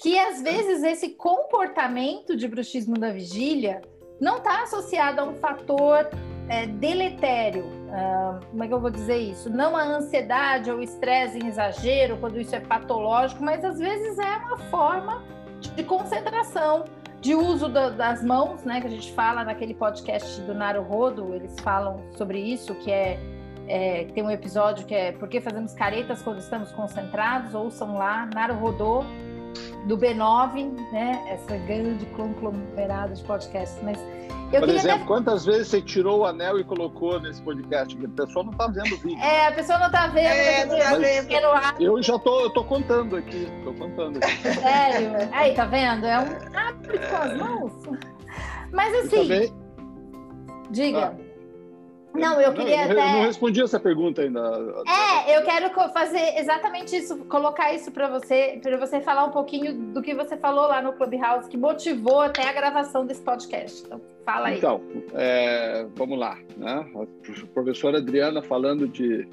que às vezes esse comportamento de bruxismo da vigília não está associado a um fator é, deletério. Uh, como é que eu vou dizer isso? Não a ansiedade ou estresse em exagero, quando isso é patológico, mas às vezes é uma forma de concentração, de uso da, das mãos, né? Que a gente fala naquele podcast do Naro Rodo, eles falam sobre isso, que é, é tem um episódio que é Por que fazemos caretas quando estamos concentrados? Ouçam lá, Naro Rodô, do B9, né? Essa grande conglomerado de podcasts. Mas eu Por exemplo, até... quantas vezes você tirou o anel e colocou nesse podcast? A pessoa não está vendo o vídeo. É, a pessoa não está vendo. É, não tá vendo. Eu já tô, eu tô contando aqui, tô contando. Aqui. Sério? Aí, tá vendo? É um abre com as mãos. Mas assim. Diga. Ah. Não, eu queria não, até. Não respondi essa pergunta ainda. É, eu quero fazer exatamente isso, colocar isso para você, para você falar um pouquinho do que você falou lá no Clubhouse, que motivou até a gravação desse podcast. Então, fala aí. Então, é, vamos lá. Né? A professora Adriana falando de,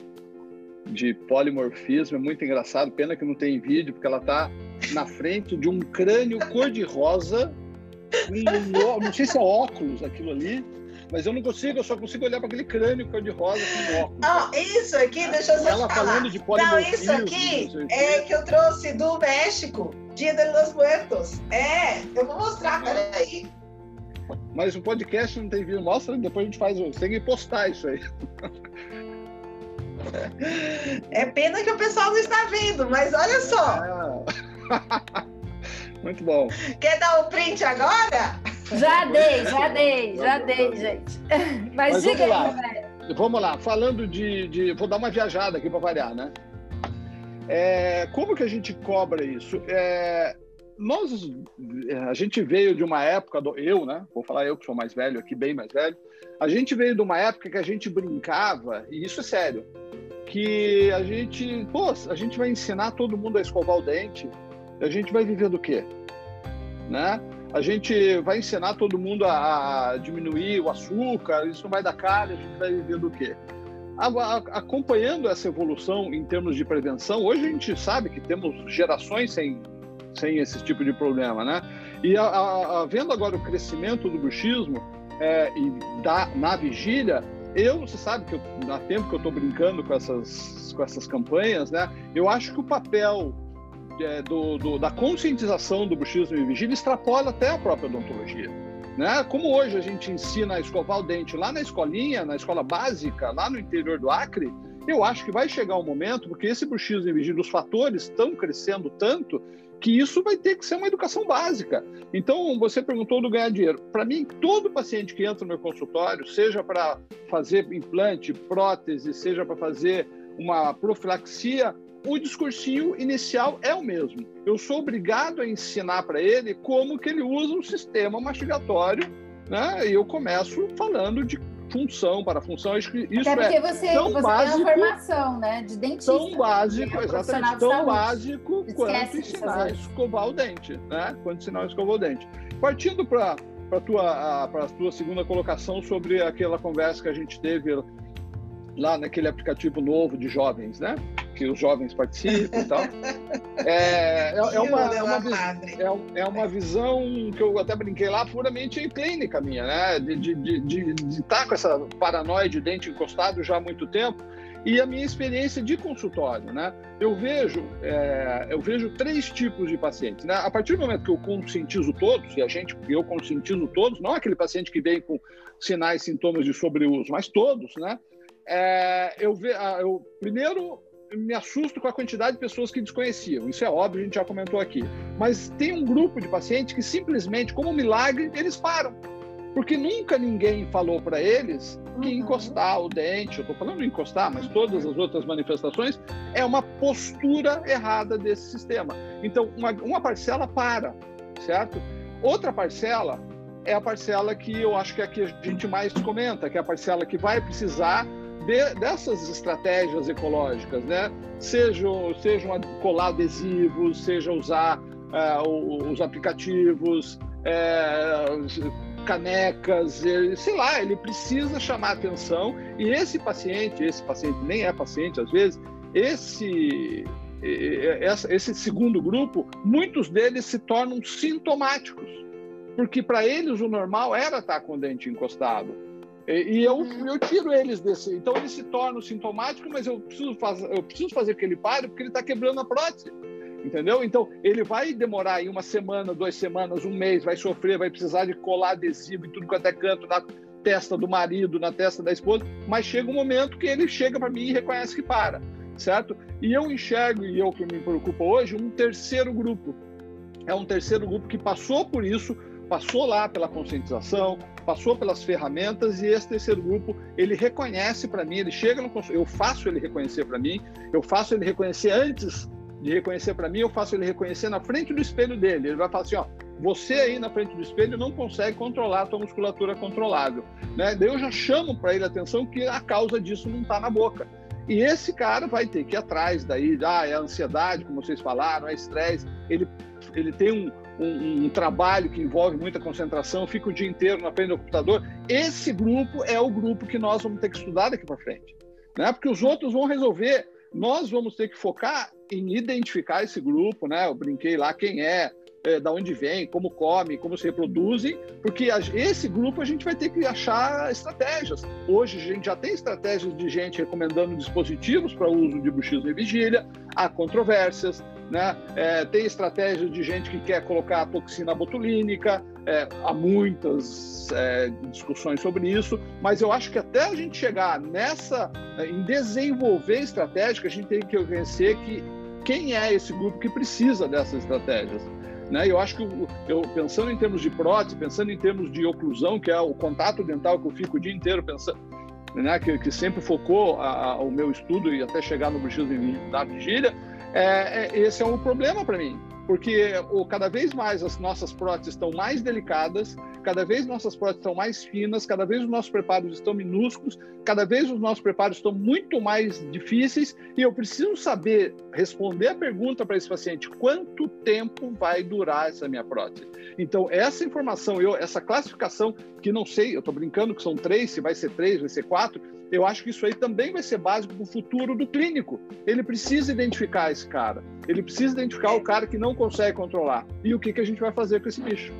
de polimorfismo, é muito engraçado. Pena que não tem vídeo, porque ela está na frente de um crânio cor-de-rosa, um, não sei se é óculos aquilo ali mas eu não consigo, eu só consigo olhar para aquele crânio cor-de-rosa com óculos. Não, isso aqui, deixa eu só Ela falar. falando de Não, isso aqui é que eu trouxe do México, Dia de los Muertos. É, eu vou mostrar, peraí. Mas o podcast não tem vídeo, mostra, depois a gente faz, você tem que postar isso aí. É pena que o pessoal não está vendo, mas olha só. É. Muito bom. Quer dar o um print agora? Já dei, já dei, já dei, gente. Mas, Mas diga vamos lá. aí, Vamos lá, falando de, de, Vou dar uma viajada aqui para variar, né? É, como que a gente cobra isso? É, nós, a gente veio de uma época, do, eu, né? Vou falar eu que sou mais velho aqui, bem mais velho. A gente veio de uma época que a gente brincava, e isso é sério, que a gente, pô, a gente vai ensinar todo mundo a escovar o dente, a gente vai viver do quê? Né? A gente vai ensinar todo mundo a, diminuir o açúcar, isso não vai dar cara, a gente vai viver do quê? Acompanhando essa evolução em termos de prevenção, hoje a gente sabe que temos gerações sem, sem esse tipo de problema, né? E a, a, vendo agora o crescimento do bruxismo, é, e da, na vigília, eu, você sabe que eu, há tempo que eu estou brincando com essas, com essas campanhas, né? Eu acho que o papel é, do, do, da conscientização do bruxismo e vigília extrapola até a própria odontologia. Né? Como hoje a gente ensina a escovar o dente lá na escolinha, na escola básica, lá no interior do Acre, eu acho que vai chegar um momento, porque esse bruxismo e vigília, os fatores estão crescendo tanto, que isso vai ter que ser uma educação básica. Então, você perguntou do ganhar dinheiro. Para mim, todo paciente que entra no meu consultório, seja para fazer implante, prótese, seja para fazer uma profilaxia, o discursinho inicial é o mesmo. Eu sou obrigado a ensinar para ele como que ele usa o sistema mastigatório, né? E eu começo falando de função para função. Isso Até porque você, é tão você básico, tem uma formação né, de dentista. Tão básico, é exatamente, tão básico quanto ensinar a escovar o dente, né? Quanto ensinar a escovar o dente. Partindo para para tua para a tua segunda colocação sobre aquela conversa que a gente teve lá naquele aplicativo novo de jovens, né? Que os jovens participam e tal. É, é, é uma, é, uma, é, é, uma visão que eu até brinquei lá, puramente clínica minha, né? De estar de, de, de tá com essa paranoia de dente encostado já há muito tempo e a minha experiência de consultório, né? Eu vejo, é, eu vejo três tipos de pacientes, né? A partir do momento que eu conscientizo todos, e a gente, eu conscientizo todos, não aquele paciente que vem com sinais, sintomas de sobreuso, mas todos, né? É, eu, ve, eu primeiro me assusto com a quantidade de pessoas que desconheciam. Isso é óbvio, a gente já comentou aqui. Mas tem um grupo de pacientes que simplesmente, como um milagre, eles param. Porque nunca ninguém falou para eles que uhum. encostar o dente, eu estou falando encostar, mas todas as outras manifestações, é uma postura errada desse sistema. Então, uma, uma parcela para, certo? Outra parcela é a parcela que eu acho que é a que a gente mais comenta, que é a parcela que vai precisar de, dessas estratégias ecológicas, né? Sejam, sejam colar adesivos, seja usar uh, os aplicativos, uh, canecas, sei lá, ele precisa chamar atenção e esse paciente, esse paciente nem é paciente às vezes, esse esse segundo grupo, muitos deles se tornam sintomáticos, porque para eles o normal era estar com o dente encostado. E, eu, uhum. eu tiro eles desse. Então ele se torna sintomático, mas eu preciso, faz, eu preciso fazer que ele pare porque ele está quebrando a prótese. Entendeu? Então ele vai demorar aí uma semana, duas semanas, um mês, vai sofrer, vai precisar de colar adesivo e tudo quanto é canto na testa do marido, na testa da esposa, mas chega um momento que ele chega para mim e reconhece que para, certo? E eu enxergo, e eu que me preocupa hoje, um terceiro grupo. É um terceiro grupo que passou por isso, passou lá pela conscientização, passou pelas ferramentas e esse terceiro grupo ele reconhece para mim, ele chega no eu faço ele reconhecer para mim, eu faço ele reconhecer antes de reconhecer para mim, eu faço ele reconhecer na frente do espelho dele. Ele vai falar assim, ó, você aí na frente do espelho não consegue controlar a tua musculatura controlável, né? Daí eu já chamo para ele a atenção que a causa disso não está na boca. E esse cara vai ter que ir atrás daí, ah, é a ansiedade, como vocês falaram, é estresse. Ele, ele tem um, um, um, trabalho que envolve muita concentração, fica o dia inteiro na frente do computador. Esse grupo é o grupo que nós vamos ter que estudar daqui para frente, né? Porque os outros vão resolver. Nós vamos ter que focar em identificar esse grupo, né? Eu brinquei lá quem é, é, da onde vem, como come, como se reproduzem, porque a, esse grupo a gente vai ter que achar estratégias. Hoje a gente já tem estratégias de gente recomendando dispositivos para uso de bruxismo e vigília, há controvérsias, né? É, tem estratégias de gente que quer colocar a toxina botulínica, é, há muitas é, discussões sobre isso, mas eu acho que até a gente chegar nessa, é, em desenvolver estratégia, a gente tem que reconhecer que quem é esse grupo que precisa dessas estratégias. Né? Eu acho que, eu, pensando em termos de prótese, pensando em termos de oclusão, que é o contato dental que eu fico o dia inteiro pensando, né? que, que sempre focou a, a, o meu estudo e até chegar no bruxismo da vigília, é, é, esse é um problema para mim porque o, cada vez mais as nossas próteses estão mais delicadas, cada vez nossas próteses estão mais finas, cada vez os nossos preparos estão minúsculos, cada vez os nossos preparos estão muito mais difíceis e eu preciso saber responder a pergunta para esse paciente: quanto tempo vai durar essa minha prótese? Então, essa informação, eu, essa classificação, que não sei, eu estou brincando que são três, se vai ser três, vai ser quatro, eu acho que isso aí também vai ser básico para o futuro do clínico. Ele precisa identificar esse cara. Ele precisa identificar o cara que não consegue controlar. E o que, que a gente vai fazer com esse bicho?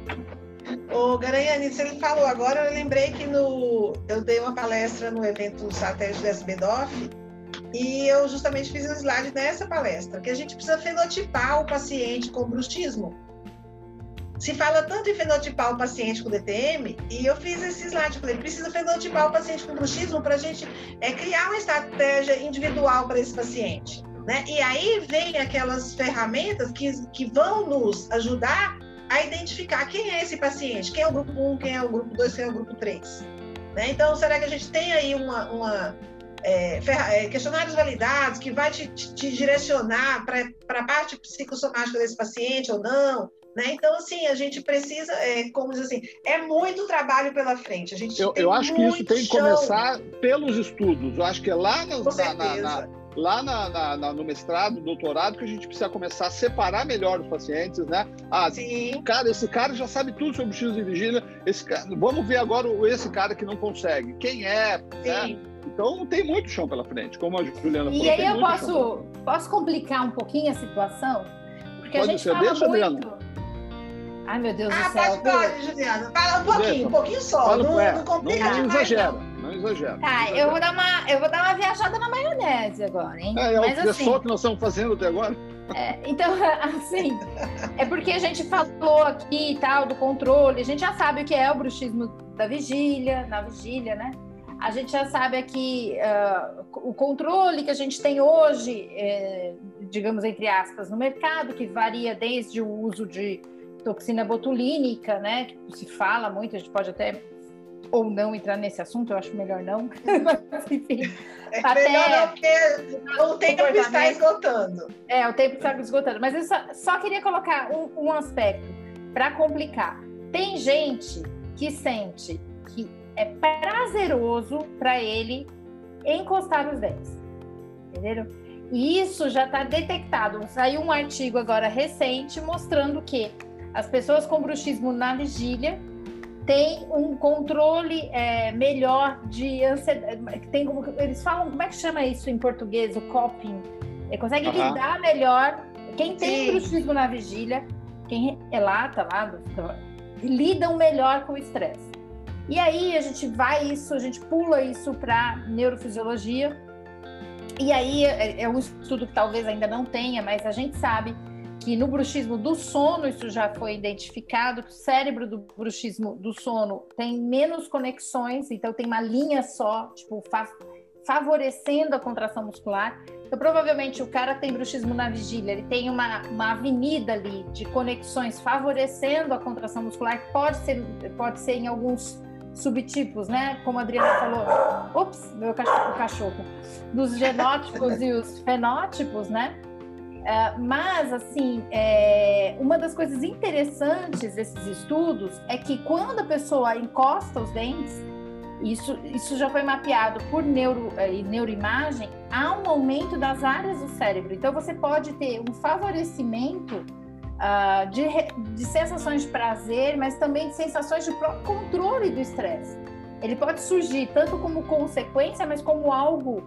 O Garanhani, você falou agora, eu lembrei que no, eu dei uma palestra no evento Satélite da SBDOF e eu justamente fiz um slide nessa palestra, que a gente precisa fenotipar o paciente com bruxismo. Se fala tanto em fenotipar o paciente com DTM, e eu fiz esse slide, falei, precisa fenotipar o paciente com bruxismo para a gente é, criar uma estratégia individual para esse paciente. Né? E aí vem aquelas ferramentas que, que vão nos ajudar a identificar quem é esse paciente, quem é o grupo 1, quem é o grupo 2, quem é o grupo 3. Né? Então, será que a gente tem aí uma, uma é, é, questionários validados que vai te, te direcionar para a parte psicossomática desse paciente ou não? Né? Então, assim, a gente precisa, é, como diz assim, é muito trabalho pela frente. A gente eu, eu acho que isso tem que começar pelos estudos. Eu acho que é lá na, na, na, lá na, na, no mestrado, doutorado, que a gente precisa começar a separar melhor os pacientes, né? Ah, Sim. cara, esse cara já sabe tudo sobre X e vigília. Esse cara, vamos ver agora esse cara que não consegue. Quem é? Né? Então tem muito chão pela frente, como a Juliana falou. E aí eu posso, posso complicar um pouquinho a situação? Porque Pode a gente ser, fala deixa, muito... Juliana. Ai, meu Deus ah, do céu. Pode, pode, Juliana. Fala um pouquinho, um pouquinho só. Não, não, complica não, não exagera. Não exagera. Tá, eu vou, dar uma, eu vou dar uma viajada na maionese agora, hein? É, é Mas, o assim, só que nós estamos fazendo até agora. É, então, assim, é porque a gente falou aqui e tal do controle, a gente já sabe o que é o bruxismo da vigília, na vigília, né? A gente já sabe aqui uh, o controle que a gente tem hoje, é, digamos entre aspas, no mercado, que varia desde o uso de toxina botulínica, né? Que se fala muito, a gente pode até ou não entrar nesse assunto, eu acho melhor não. Mas, enfim. É até... melhor não, porque o tempo está esgotando. É, o tempo está esgotando. Mas eu só, só queria colocar um, um aspecto para complicar. Tem gente que sente que é prazeroso para ele encostar os dentes. Entenderam? E isso já está detectado. Saiu um artigo agora recente mostrando que as pessoas com bruxismo na vigília têm um controle é, melhor de ansiedade. Tem, eles falam, como é que chama isso em português? O coping. Ele consegue uhum. lidar melhor. Quem tem Sim. bruxismo na vigília, quem relata lá, lidam melhor com o estresse. E aí a gente vai isso, a gente pula isso para neurofisiologia. E aí é, é um estudo que talvez ainda não tenha, mas a gente sabe que no bruxismo do sono isso já foi identificado, que o cérebro do bruxismo do sono tem menos conexões, então tem uma linha só, tipo, fa favorecendo a contração muscular. Então, provavelmente, o cara tem bruxismo na vigília, ele tem uma, uma avenida ali de conexões favorecendo a contração muscular, que pode ser, pode ser em alguns subtipos, né? Como a Adriana falou, ops, meu cachorro, cachorro dos genótipos e os fenótipos, né? Uh, mas, assim, é, uma das coisas interessantes desses estudos é que quando a pessoa encosta os dentes, isso, isso já foi mapeado por neuro, uh, neuroimagem, há um aumento das áreas do cérebro. Então, você pode ter um favorecimento uh, de, de sensações de prazer, mas também de sensações de próprio controle do estresse. Ele pode surgir tanto como consequência, mas como algo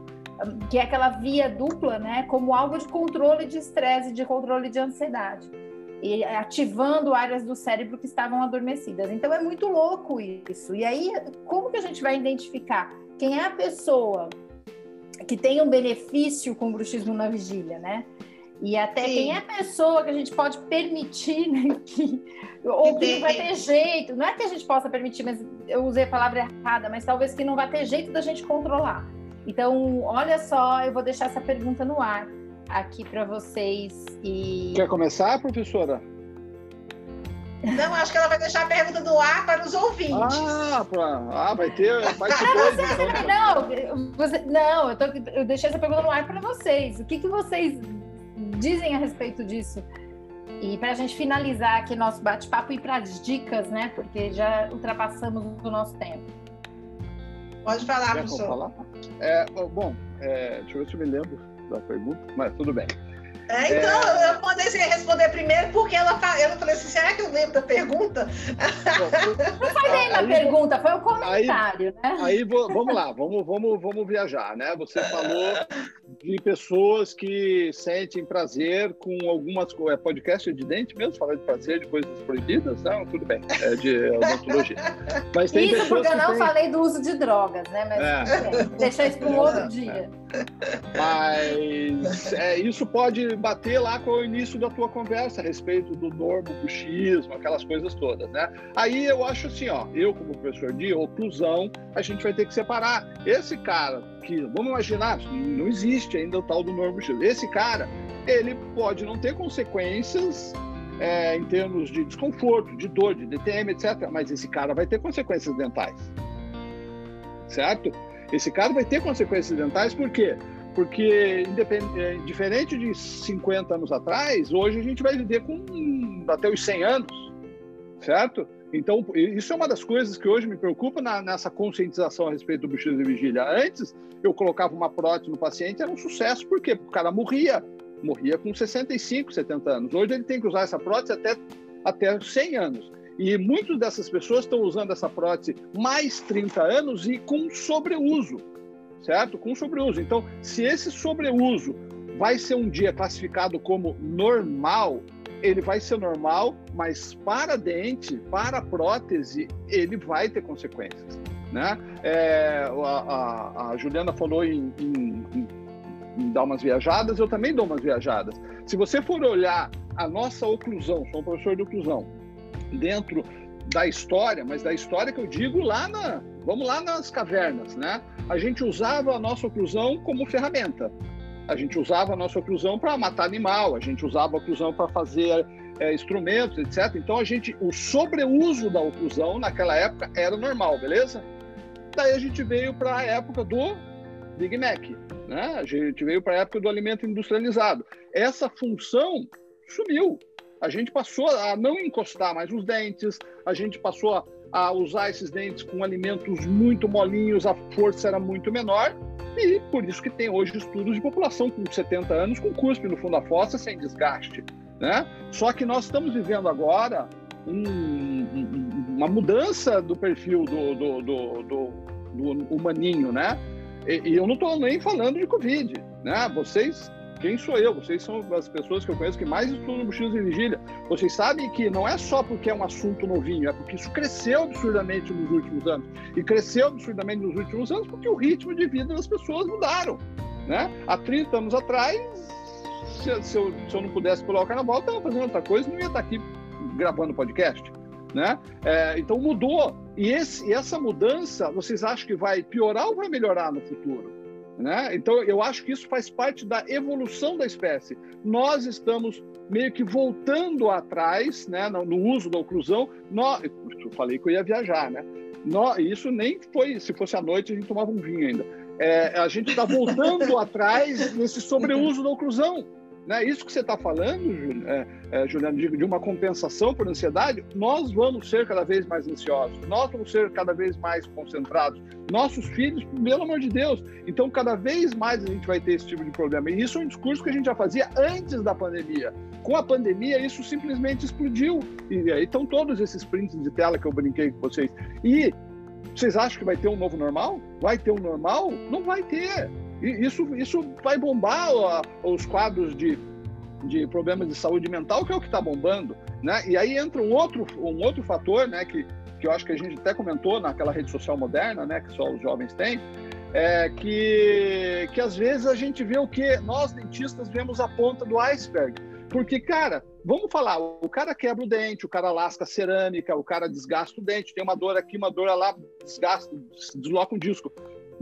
que é aquela via dupla, né, como algo de controle de estresse, de controle de ansiedade, e ativando áreas do cérebro que estavam adormecidas. Então é muito louco isso. E aí, como que a gente vai identificar quem é a pessoa que tem um benefício com o bruxismo na vigília, né? E até Sim. quem é a pessoa que a gente pode permitir, né, que, ou que não vai ter jeito. Não é que a gente possa permitir, mas eu usei a palavra errada, mas talvez que não vai ter jeito da gente controlar. Então, olha só, eu vou deixar essa pergunta no ar aqui para vocês. E... Quer começar, professora? Não, acho que ela vai deixar a pergunta no ar para os ouvintes. Ah, pra... ah vai ter parte dois, então. Não, você... não eu, tô... eu deixei essa pergunta no ar para vocês. O que, que vocês dizem a respeito disso? E para a gente finalizar aqui nosso bate-papo e para as dicas, né? Porque já ultrapassamos o nosso tempo. Pode falar, professor. Falar? É, bom, é, deixa eu ver se eu me lembro da pergunta, mas tudo bem. É, então, é... eu você responder primeiro porque ela, ela falou assim: será que eu lembro da pergunta? Não foi nem a pergunta, foi o comentário, aí, né? Aí vamos lá, vamos, vamos, vamos viajar, né? Você falou de pessoas que sentem prazer com algumas coisas. É podcast de dente mesmo? Falar de prazer de coisas proibidas? Não, tudo bem. É de odontologia. Mas tem Isso porque eu não tem... falei do uso de drogas, né? Mas é. deixar isso para um outro dia. Mas é, isso pode bater lá com o início da tua conversa a respeito do normobuchismo, aquelas coisas todas, né? Aí eu acho assim, ó, eu como professor de oclusão, a gente vai ter que separar. Esse cara que, vamos imaginar, não existe ainda o tal do normobuchismo. Esse cara, ele pode não ter consequências é, em termos de desconforto, de dor, de DTM, etc. Mas esse cara vai ter consequências dentais. Certo? Esse cara vai ter consequências dentais, por quê? Porque, é, diferente de 50 anos atrás, hoje a gente vai viver com até os 100 anos, certo? Então, isso é uma das coisas que hoje me preocupa na, nessa conscientização a respeito do buchido de vigília. Antes, eu colocava uma prótese no paciente, era um sucesso, por quê? Porque o cara morria, morria com 65, 70 anos. Hoje ele tem que usar essa prótese até, até 100 anos. E muitas dessas pessoas estão usando essa prótese mais 30 anos e com sobreuso, certo? Com sobreuso. Então, se esse sobreuso vai ser um dia classificado como normal, ele vai ser normal, mas para dente, para prótese, ele vai ter consequências. Né? É, a, a, a, Juliana falou em, em, em, em, dar umas viajadas, eu também dou umas viajadas. Se você for olhar a nossa oclusão, sou um professor de oclusão, dentro da história, mas da história que eu digo lá na, vamos lá nas cavernas, né? A gente usava a nossa oclusão como ferramenta. A gente usava a nossa oclusão para matar animal, a gente usava a oclusão para fazer é, instrumentos, etc. Então a gente, o sobreuso da oclusão naquela época era normal, beleza? Daí a gente veio para a época do Big Mac, né? A gente veio para a época do alimento industrializado. Essa função sumiu. A gente passou a não encostar mais os dentes, a gente passou a, usar esses dentes com alimentos muito molinhos, a força era muito menor, e por isso que tem hoje estudos de população com 70 anos com cuspe no fundo da fossa sem desgaste. Né? Só que nós estamos vivendo agora um, uma mudança do perfil do, do, do, do, do humaninho, né? E, e eu não estou nem falando de Covid, né? Vocês quem sou eu? Vocês são as pessoas que eu conheço que mais estudam mochilas de vigília. Vocês sabem que não é só porque é um assunto novinho, é porque isso cresceu absurdamente nos últimos anos. E cresceu absurdamente nos últimos anos porque o ritmo de vida das pessoas mudaram. Né? Há 30 anos atrás, se, eu, se eu, não pudesse pular o carnaval, eu estava fazendo outra coisa não ia estar aqui gravando podcast. Né? É, então mudou. E, esse, e essa mudança, vocês acham que vai piorar ou vai melhorar no futuro? Né? Então, eu acho que isso faz parte da evolução da espécie. Nós estamos meio que voltando atrás né, no, no uso da oclusão. Eu falei que eu ia viajar, né? Isso nem foi, se fosse à noite, a gente tomava um vinho ainda. É, a gente está voltando atrás nesse sobreuso da oclusão. Né? Isso que você está falando, é, é, Juliano, de, uma compensação por ansiedade, nós vamos ser cada vez mais ansiosos, nós vamos ser cada vez mais concentrados. Nossos filhos, pelo amor de Deus. Então, cada vez mais a gente vai ter esse tipo de problema. E isso é um discurso que a gente já fazia antes da pandemia. Com a pandemia, isso simplesmente explodiu. E aí estão todos esses prints de tela que eu brinquei com vocês. E vocês acham que vai ter um novo normal? Vai ter um normal? Não vai ter. Isso, isso vai bombar os quadros de, de problemas de saúde mental, que é o que está bombando. Né? E aí entra um outro, um outro fator, né, que, que eu acho que a gente até comentou naquela rede social moderna, né, que só os jovens têm, é que, que às vezes a gente vê o que nós dentistas vemos a ponta do iceberg. Porque, cara, vamos falar, o cara quebra o dente, o cara lasca a cerâmica, o cara desgasta o dente, tem uma dor aqui, uma dor lá, desgasta, desloca um disco.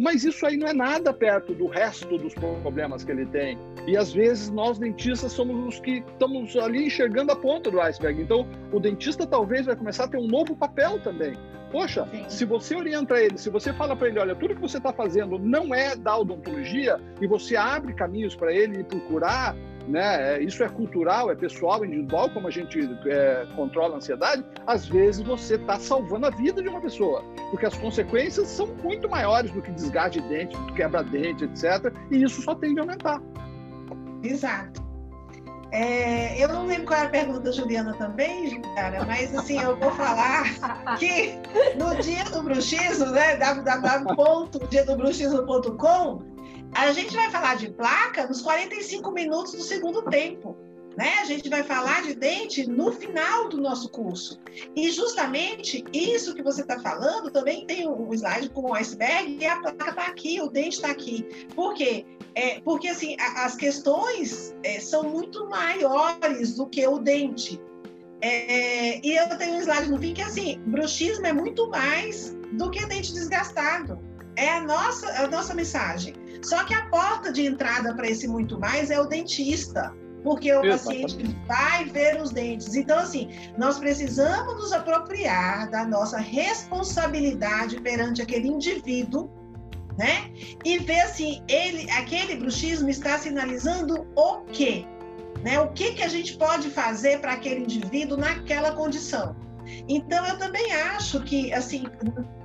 Mas isso aí não é nada perto do resto dos problemas que ele tem. E às vezes nós dentistas somos os que estamos ali enxergando a ponta do iceberg. Então, o dentista talvez vai começar a ter um novo papel também. Poxa, Sim. se você orienta ele, se você fala para ele, olha, tudo que você está fazendo não é da odontologia, e você abre caminhos para ele procurar né? É, isso é cultural, é pessoal, individual, como a gente é, controla a ansiedade. Às vezes você está salvando a vida de uma pessoa, porque as consequências são muito maiores do que desgaste de dente, quebra-dente, etc. E isso só tende a aumentar. Exato. É, eu não lembro qual era a pergunta da Juliana também, cara, mas assim, eu vou falar que no dia do bruxismo, né, www.diadobruxismo.com, a gente vai falar de placa nos 45 minutos do segundo tempo. Né? A gente vai falar de dente no final do nosso curso. E justamente isso que você está falando também tem um slide com o iceberg e a placa está aqui, o dente está aqui. Por quê? É, porque assim, a, as questões é, são muito maiores do que o dente. É, e eu tenho um slide no fim que assim, bruxismo é muito mais do que dente desgastado. É a nossa, a nossa mensagem. Só que a porta de entrada para esse muito mais é o dentista porque o paciente vai ver os dentes. Então, assim, nós precisamos nos apropriar da nossa responsabilidade perante aquele indivíduo, né? E ver assim, ele, aquele bruxismo está sinalizando o quê? Né? O que, que a gente pode fazer para aquele indivíduo naquela condição? Então, eu também acho que, assim,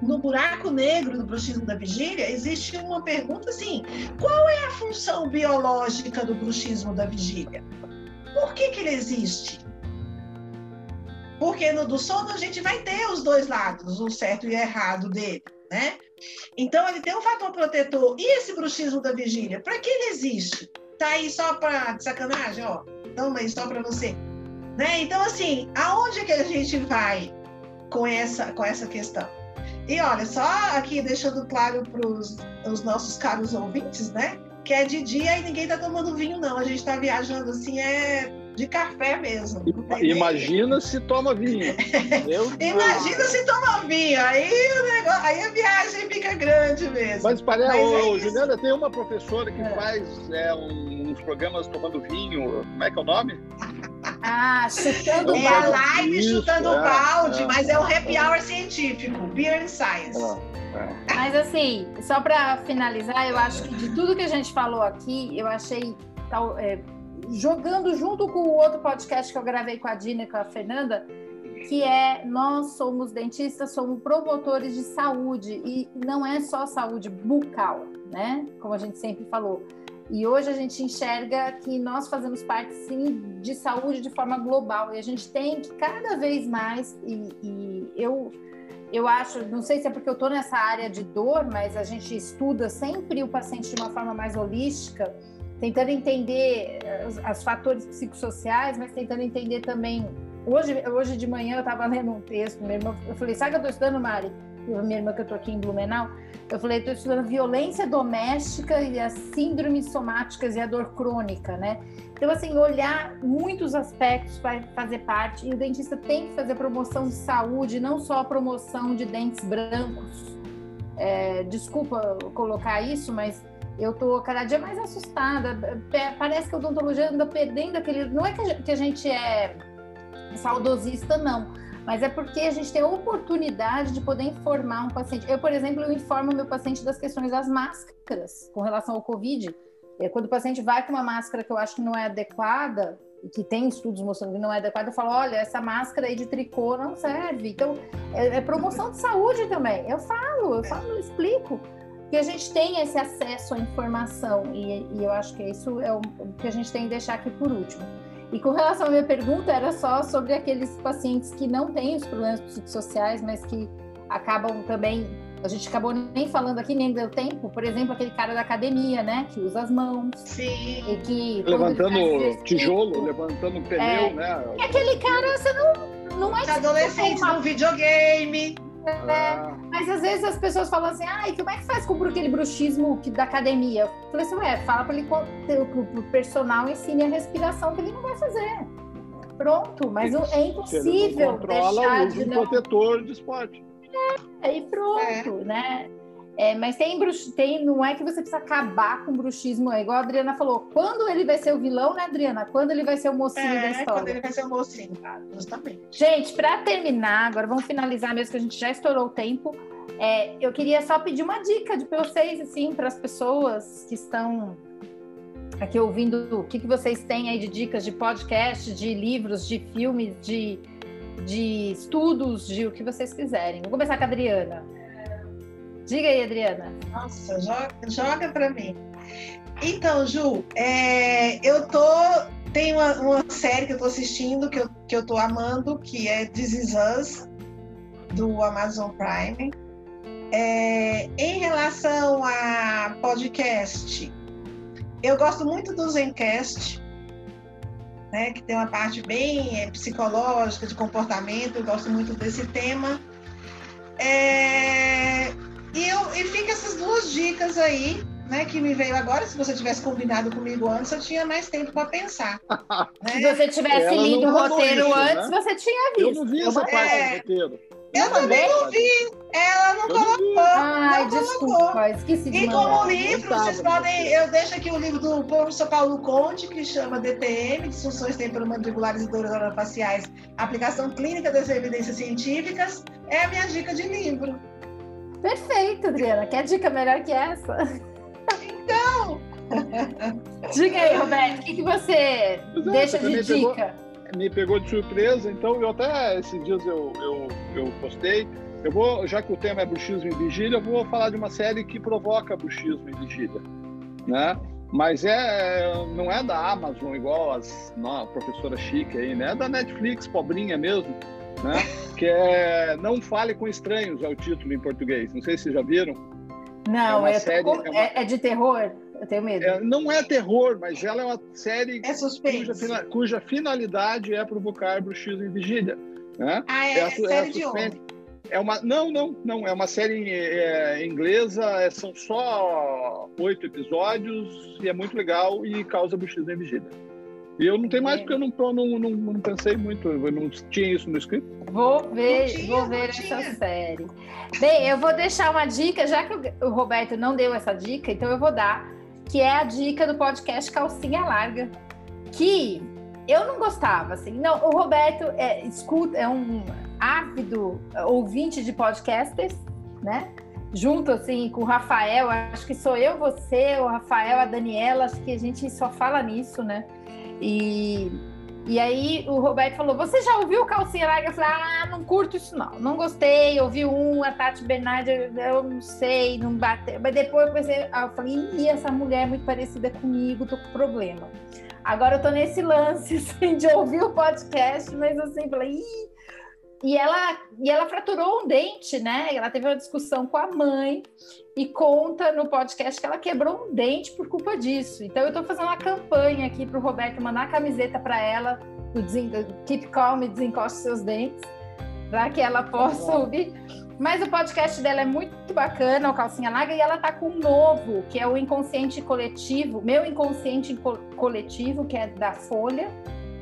no buraco negro do bruxismo da vigília, existe uma pergunta assim: qual é a função biológica do bruxismo da vigília? Por que, que ele existe? Porque no do sono a gente vai ter os dois lados, o certo e o errado dele, né? Então, ele tem um fator protetor. E esse bruxismo da vigília? Para que ele existe? Tá aí só para sacanagem, ó. Toma aí só para você. Né? Então, assim, aonde que a gente vai com essa, com essa questão? E olha, só aqui deixando claro para os nossos caros ouvintes, né? Que é de dia e ninguém está tomando vinho, não. A gente está viajando assim, é de café mesmo. Imagina se toma vinho. Imagina se toma vinho. Aí, o negócio, aí a viagem fica grande mesmo. Mas, parece, Mas é Juliana, tem uma professora que é. faz é, uns programas tomando vinho. Como é que é o nome? Ah, chutando é balde. É live Isso, chutando é, balde, é, mas é um happy hour científico, Beer and Science. É, é. Mas assim, só para finalizar, eu acho que de tudo que a gente falou aqui, eu achei tal, é, jogando junto com o outro podcast que eu gravei com a Dina e com a Fernanda, que é nós somos dentistas, somos promotores de saúde e não é só saúde bucal, né? Como a gente sempre falou. E hoje a gente enxerga que nós fazemos parte, sim, de saúde de forma global. E a gente tem que cada vez mais, e, e eu, eu acho, não sei se é porque eu estou nessa área de dor, mas a gente estuda sempre o paciente de uma forma mais holística, tentando entender os, os fatores psicossociais, mas tentando entender também. Hoje, hoje de manhã eu estava lendo um texto, meu irmão, eu falei, sabe que eu estou estudando, Mari? Minha irmã que eu estou aqui em Blumenau, eu falei, estou estudando violência doméstica e as síndromes somáticas e a dor crônica, né? Então, assim, olhar muitos aspectos vai fazer parte, e o dentista tem que fazer promoção de saúde, não só a promoção de dentes brancos. É, desculpa colocar isso, mas eu tô cada dia mais assustada. Parece que a odontologia anda perdendo aquele. Não é que a gente é saudosista, não mas é porque a gente tem a oportunidade de poder informar um paciente. Eu, por exemplo, eu informo meu paciente das questões das máscaras com relação ao Covid. Quando o paciente vai com uma máscara que eu acho que não é adequada, que tem estudos mostrando que não é adequada, eu falo, olha, essa máscara aí de tricô não serve. Então, é, é promoção de saúde também. Eu falo, eu falo, eu explico que a gente tem esse acesso à informação e, e eu acho que isso é o que a gente tem que deixar aqui por último. E com relação à minha pergunta, era só sobre aqueles pacientes que não têm os problemas psicossociais, mas que acabam também. A gente acabou nem falando aqui, nem deu tempo. Por exemplo, aquele cara da academia, né? Que usa as mãos. Sim. E que. Levantando tijolo, levantando pneu, é, né? E aquele cara, você não. Não é adolescente no videogame. É, mas às vezes as pessoas falam assim, ai, como é que faz com aquele bruxismo que, da academia? Eu falei assim, ué, fala para ele o personal ensine a respiração que ele não vai fazer. Pronto, mas é impossível deixar de não... protetor de esporte. É, e pronto, é. né? É, mas tem, tem, não é que você precisa acabar com o bruxismo, é igual a Adriana falou. Quando ele vai ser o vilão, né, Adriana? Quando ele vai ser o mocinho é, da história. Quando ele vai ser o mocinho, tá? justamente. Gente, para terminar, agora vamos finalizar mesmo que a gente já estourou o tempo. É, eu queria só pedir uma dica de vocês, assim, para as pessoas que estão aqui ouvindo o que, que vocês têm aí de dicas de podcast, de livros, de filmes, de, de estudos, de o que vocês quiserem. Vou começar com a Adriana. Diga aí, Adriana. Nossa, joga, joga para mim. Então, Ju, é, eu tô tem uma, uma série que eu estou assistindo, que eu, que eu tô amando, que é This Is Us, do Amazon Prime. É, em relação a podcast, eu gosto muito do Zencast, né, que tem uma parte bem é, psicológica, de comportamento, eu gosto muito desse tema. É, e, eu, e fica essas duas dicas aí, né, que me veio agora. Se você tivesse combinado comigo antes, eu tinha mais tempo para pensar. né? Se você tivesse Ela lido o roteiro isso, antes, né? você tinha visto. Eu não vi essa parte é... do roteiro. Eu também não vi. Ela não colocou. Ai, não desculpa, colocou. esqueci de E como livro, vocês podem. Eu deixo aqui o livro do professor Paulo Conte, que chama DTM, Disfunções Temporomandibulares e Dores Orofaciais, Aplicação Clínica das Evidências Científicas. É a minha dica de livro. Perfeito, Adriana. Quer dica melhor que essa? Então! Diga aí, Roberto, o que, que você Exato, deixa de dica? Pegou, me pegou de surpresa, então eu até esses dias eu, eu, eu postei. Eu vou, já que o tema é bruxismo e vigília, eu vou falar de uma série que provoca bruxismo e vigília, né? Mas é, não é da Amazon igual as não, a professora chique aí, né? É da Netflix, pobrinha mesmo, né? Que é Não Fale com Estranhos, é o título em português. Não sei se vocês já viram. Não, é, é, série, é, uma... é, de terror? Eu tenho medo. É, não é terror, mas ela é uma série é cuja, cuja, finalidade é provocar bruxismo e vigília. Né? Ah, é, é, a, série é de onde? É uma, não, não, não. É uma série é, inglesa. É, são só oito episódios e é muito legal e causa bruxismo e vigília. E eu não tenho mais porque eu não, não, não, não pensei muito, eu não tinha isso no script. Vou ver, tinha, vou ver essa série. Bem, eu vou deixar uma dica, já que o Roberto não deu essa dica, então eu vou dar, que é a dica do podcast Calcinha Larga, que eu não gostava, assim. Não, o Roberto é, escuta, é um ávido ouvinte de podcasters, né? Junto assim com o Rafael, acho que sou eu, você, o Rafael, a Daniela, acho que a gente só fala nisso, né? E, e aí o Roberto falou: Você já ouviu Calcinha Larga? Eu falei: Ah, não curto isso não. Não gostei. Ouvi um, a Tati Bernardi, eu não sei, não bateu. Mas depois eu pensei, eu falei: e essa mulher é muito parecida comigo, tô com problema. Agora eu tô nesse lance assim, de ouvir o podcast, mas assim, falei: Ih, e ela, e ela fraturou um dente, né? Ela teve uma discussão com a mãe e conta no podcast que ela quebrou um dente por culpa disso. Então eu estou fazendo uma campanha aqui para o Roberto mandar a camiseta para ela, o Keep Calm e Desencoste Seus Dentes, para que ela possa tá ouvir. Mas o podcast dela é muito bacana, o Calcinha Larga, e ela tá com um novo, que é o Inconsciente Coletivo, meu Inconsciente Coletivo, que é da Folha,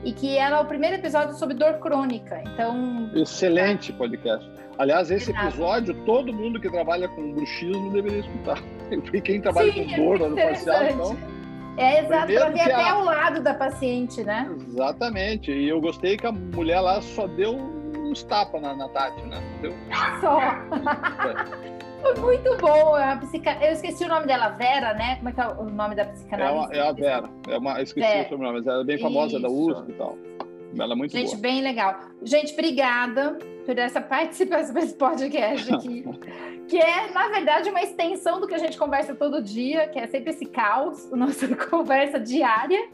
e que era o primeiro episódio sobre dor crônica. Então. Excelente podcast. Aliás, esse episódio, todo mundo que trabalha com bruxismo deveria escutar. E quem trabalha Sim, com dor no facial, então. É exato, para ver até a... o lado da paciente, né? Exatamente. E eu gostei que a mulher lá só deu uns tapas na, na Tati, né? Deu... Só. É. Foi muito bom. A psica... Eu esqueci o nome dela, Vera, né? Como é que é o nome da psicanalista? É, é a Vera. É uma... Eu esqueci Vera. o sobrenome, mas ela é bem famosa Isso. da USP e tal. Ela é muito Gente, boa. bem legal. Gente, obrigada por essa participação desse podcast aqui. que é, na verdade, uma extensão do que a gente conversa todo dia, que é sempre esse caos, a nossa conversa diária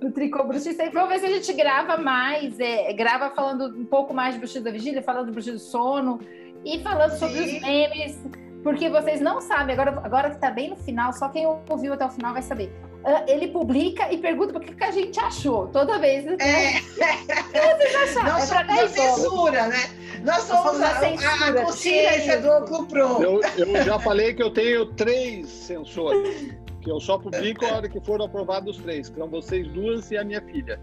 do Tricô Bruxista. Vamos ver se a gente grava mais, é, grava falando um pouco mais de Bruxista da Vigília, falando do Bruxista do Sono e falando Sim. sobre os memes porque vocês não sabem, agora, agora que está bem no final, só quem ouviu até o final vai saber. Uh, ele publica e pergunta o que, que a gente achou toda vez. Né? É. vocês acharam? Nós é somos a censura, né? Nós somos, somos a, a, a, consciência do Cupro. Eu, eu já falei que eu tenho três sensores, que eu só publico a hora que foram aprovados os três, que são vocês duas e a minha filha.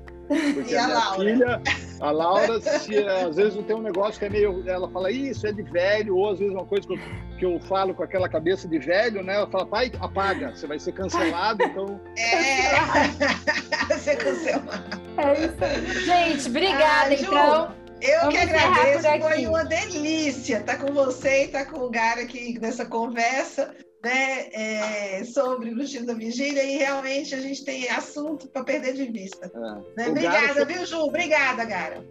Porque e a, a minha Laura? filha, a Laura, se, às vezes não tem um negócio que é meio. Ela fala, isso é de velho, ou às vezes uma coisa que eu, que eu falo com aquela cabeça de velho, né? Ela fala, pai, apaga, você vai ser cancelado, então. É, ser cancelado. É isso. Gente, obrigada, ah, então. Eu Vamos que agradeço, foi uma delícia estar com você e estar com o Gara aqui nessa conversa né, é, sobre o Luxino da Vigília e realmente a gente tem assunto para perder de vista. É. Né? Obrigada, Gara, viu, Ju? Obrigada, Gara.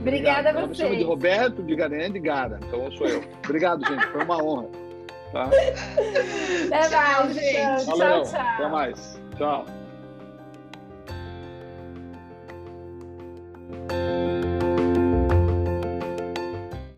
Obrigada a você. chama de Roberto, de Garene de Gara, então sou eu. Obrigado, gente, foi uma honra. Tá? Até tchau, mais, gente. Valeu, tchau, tchau. Até mais. Tchau. Tchau.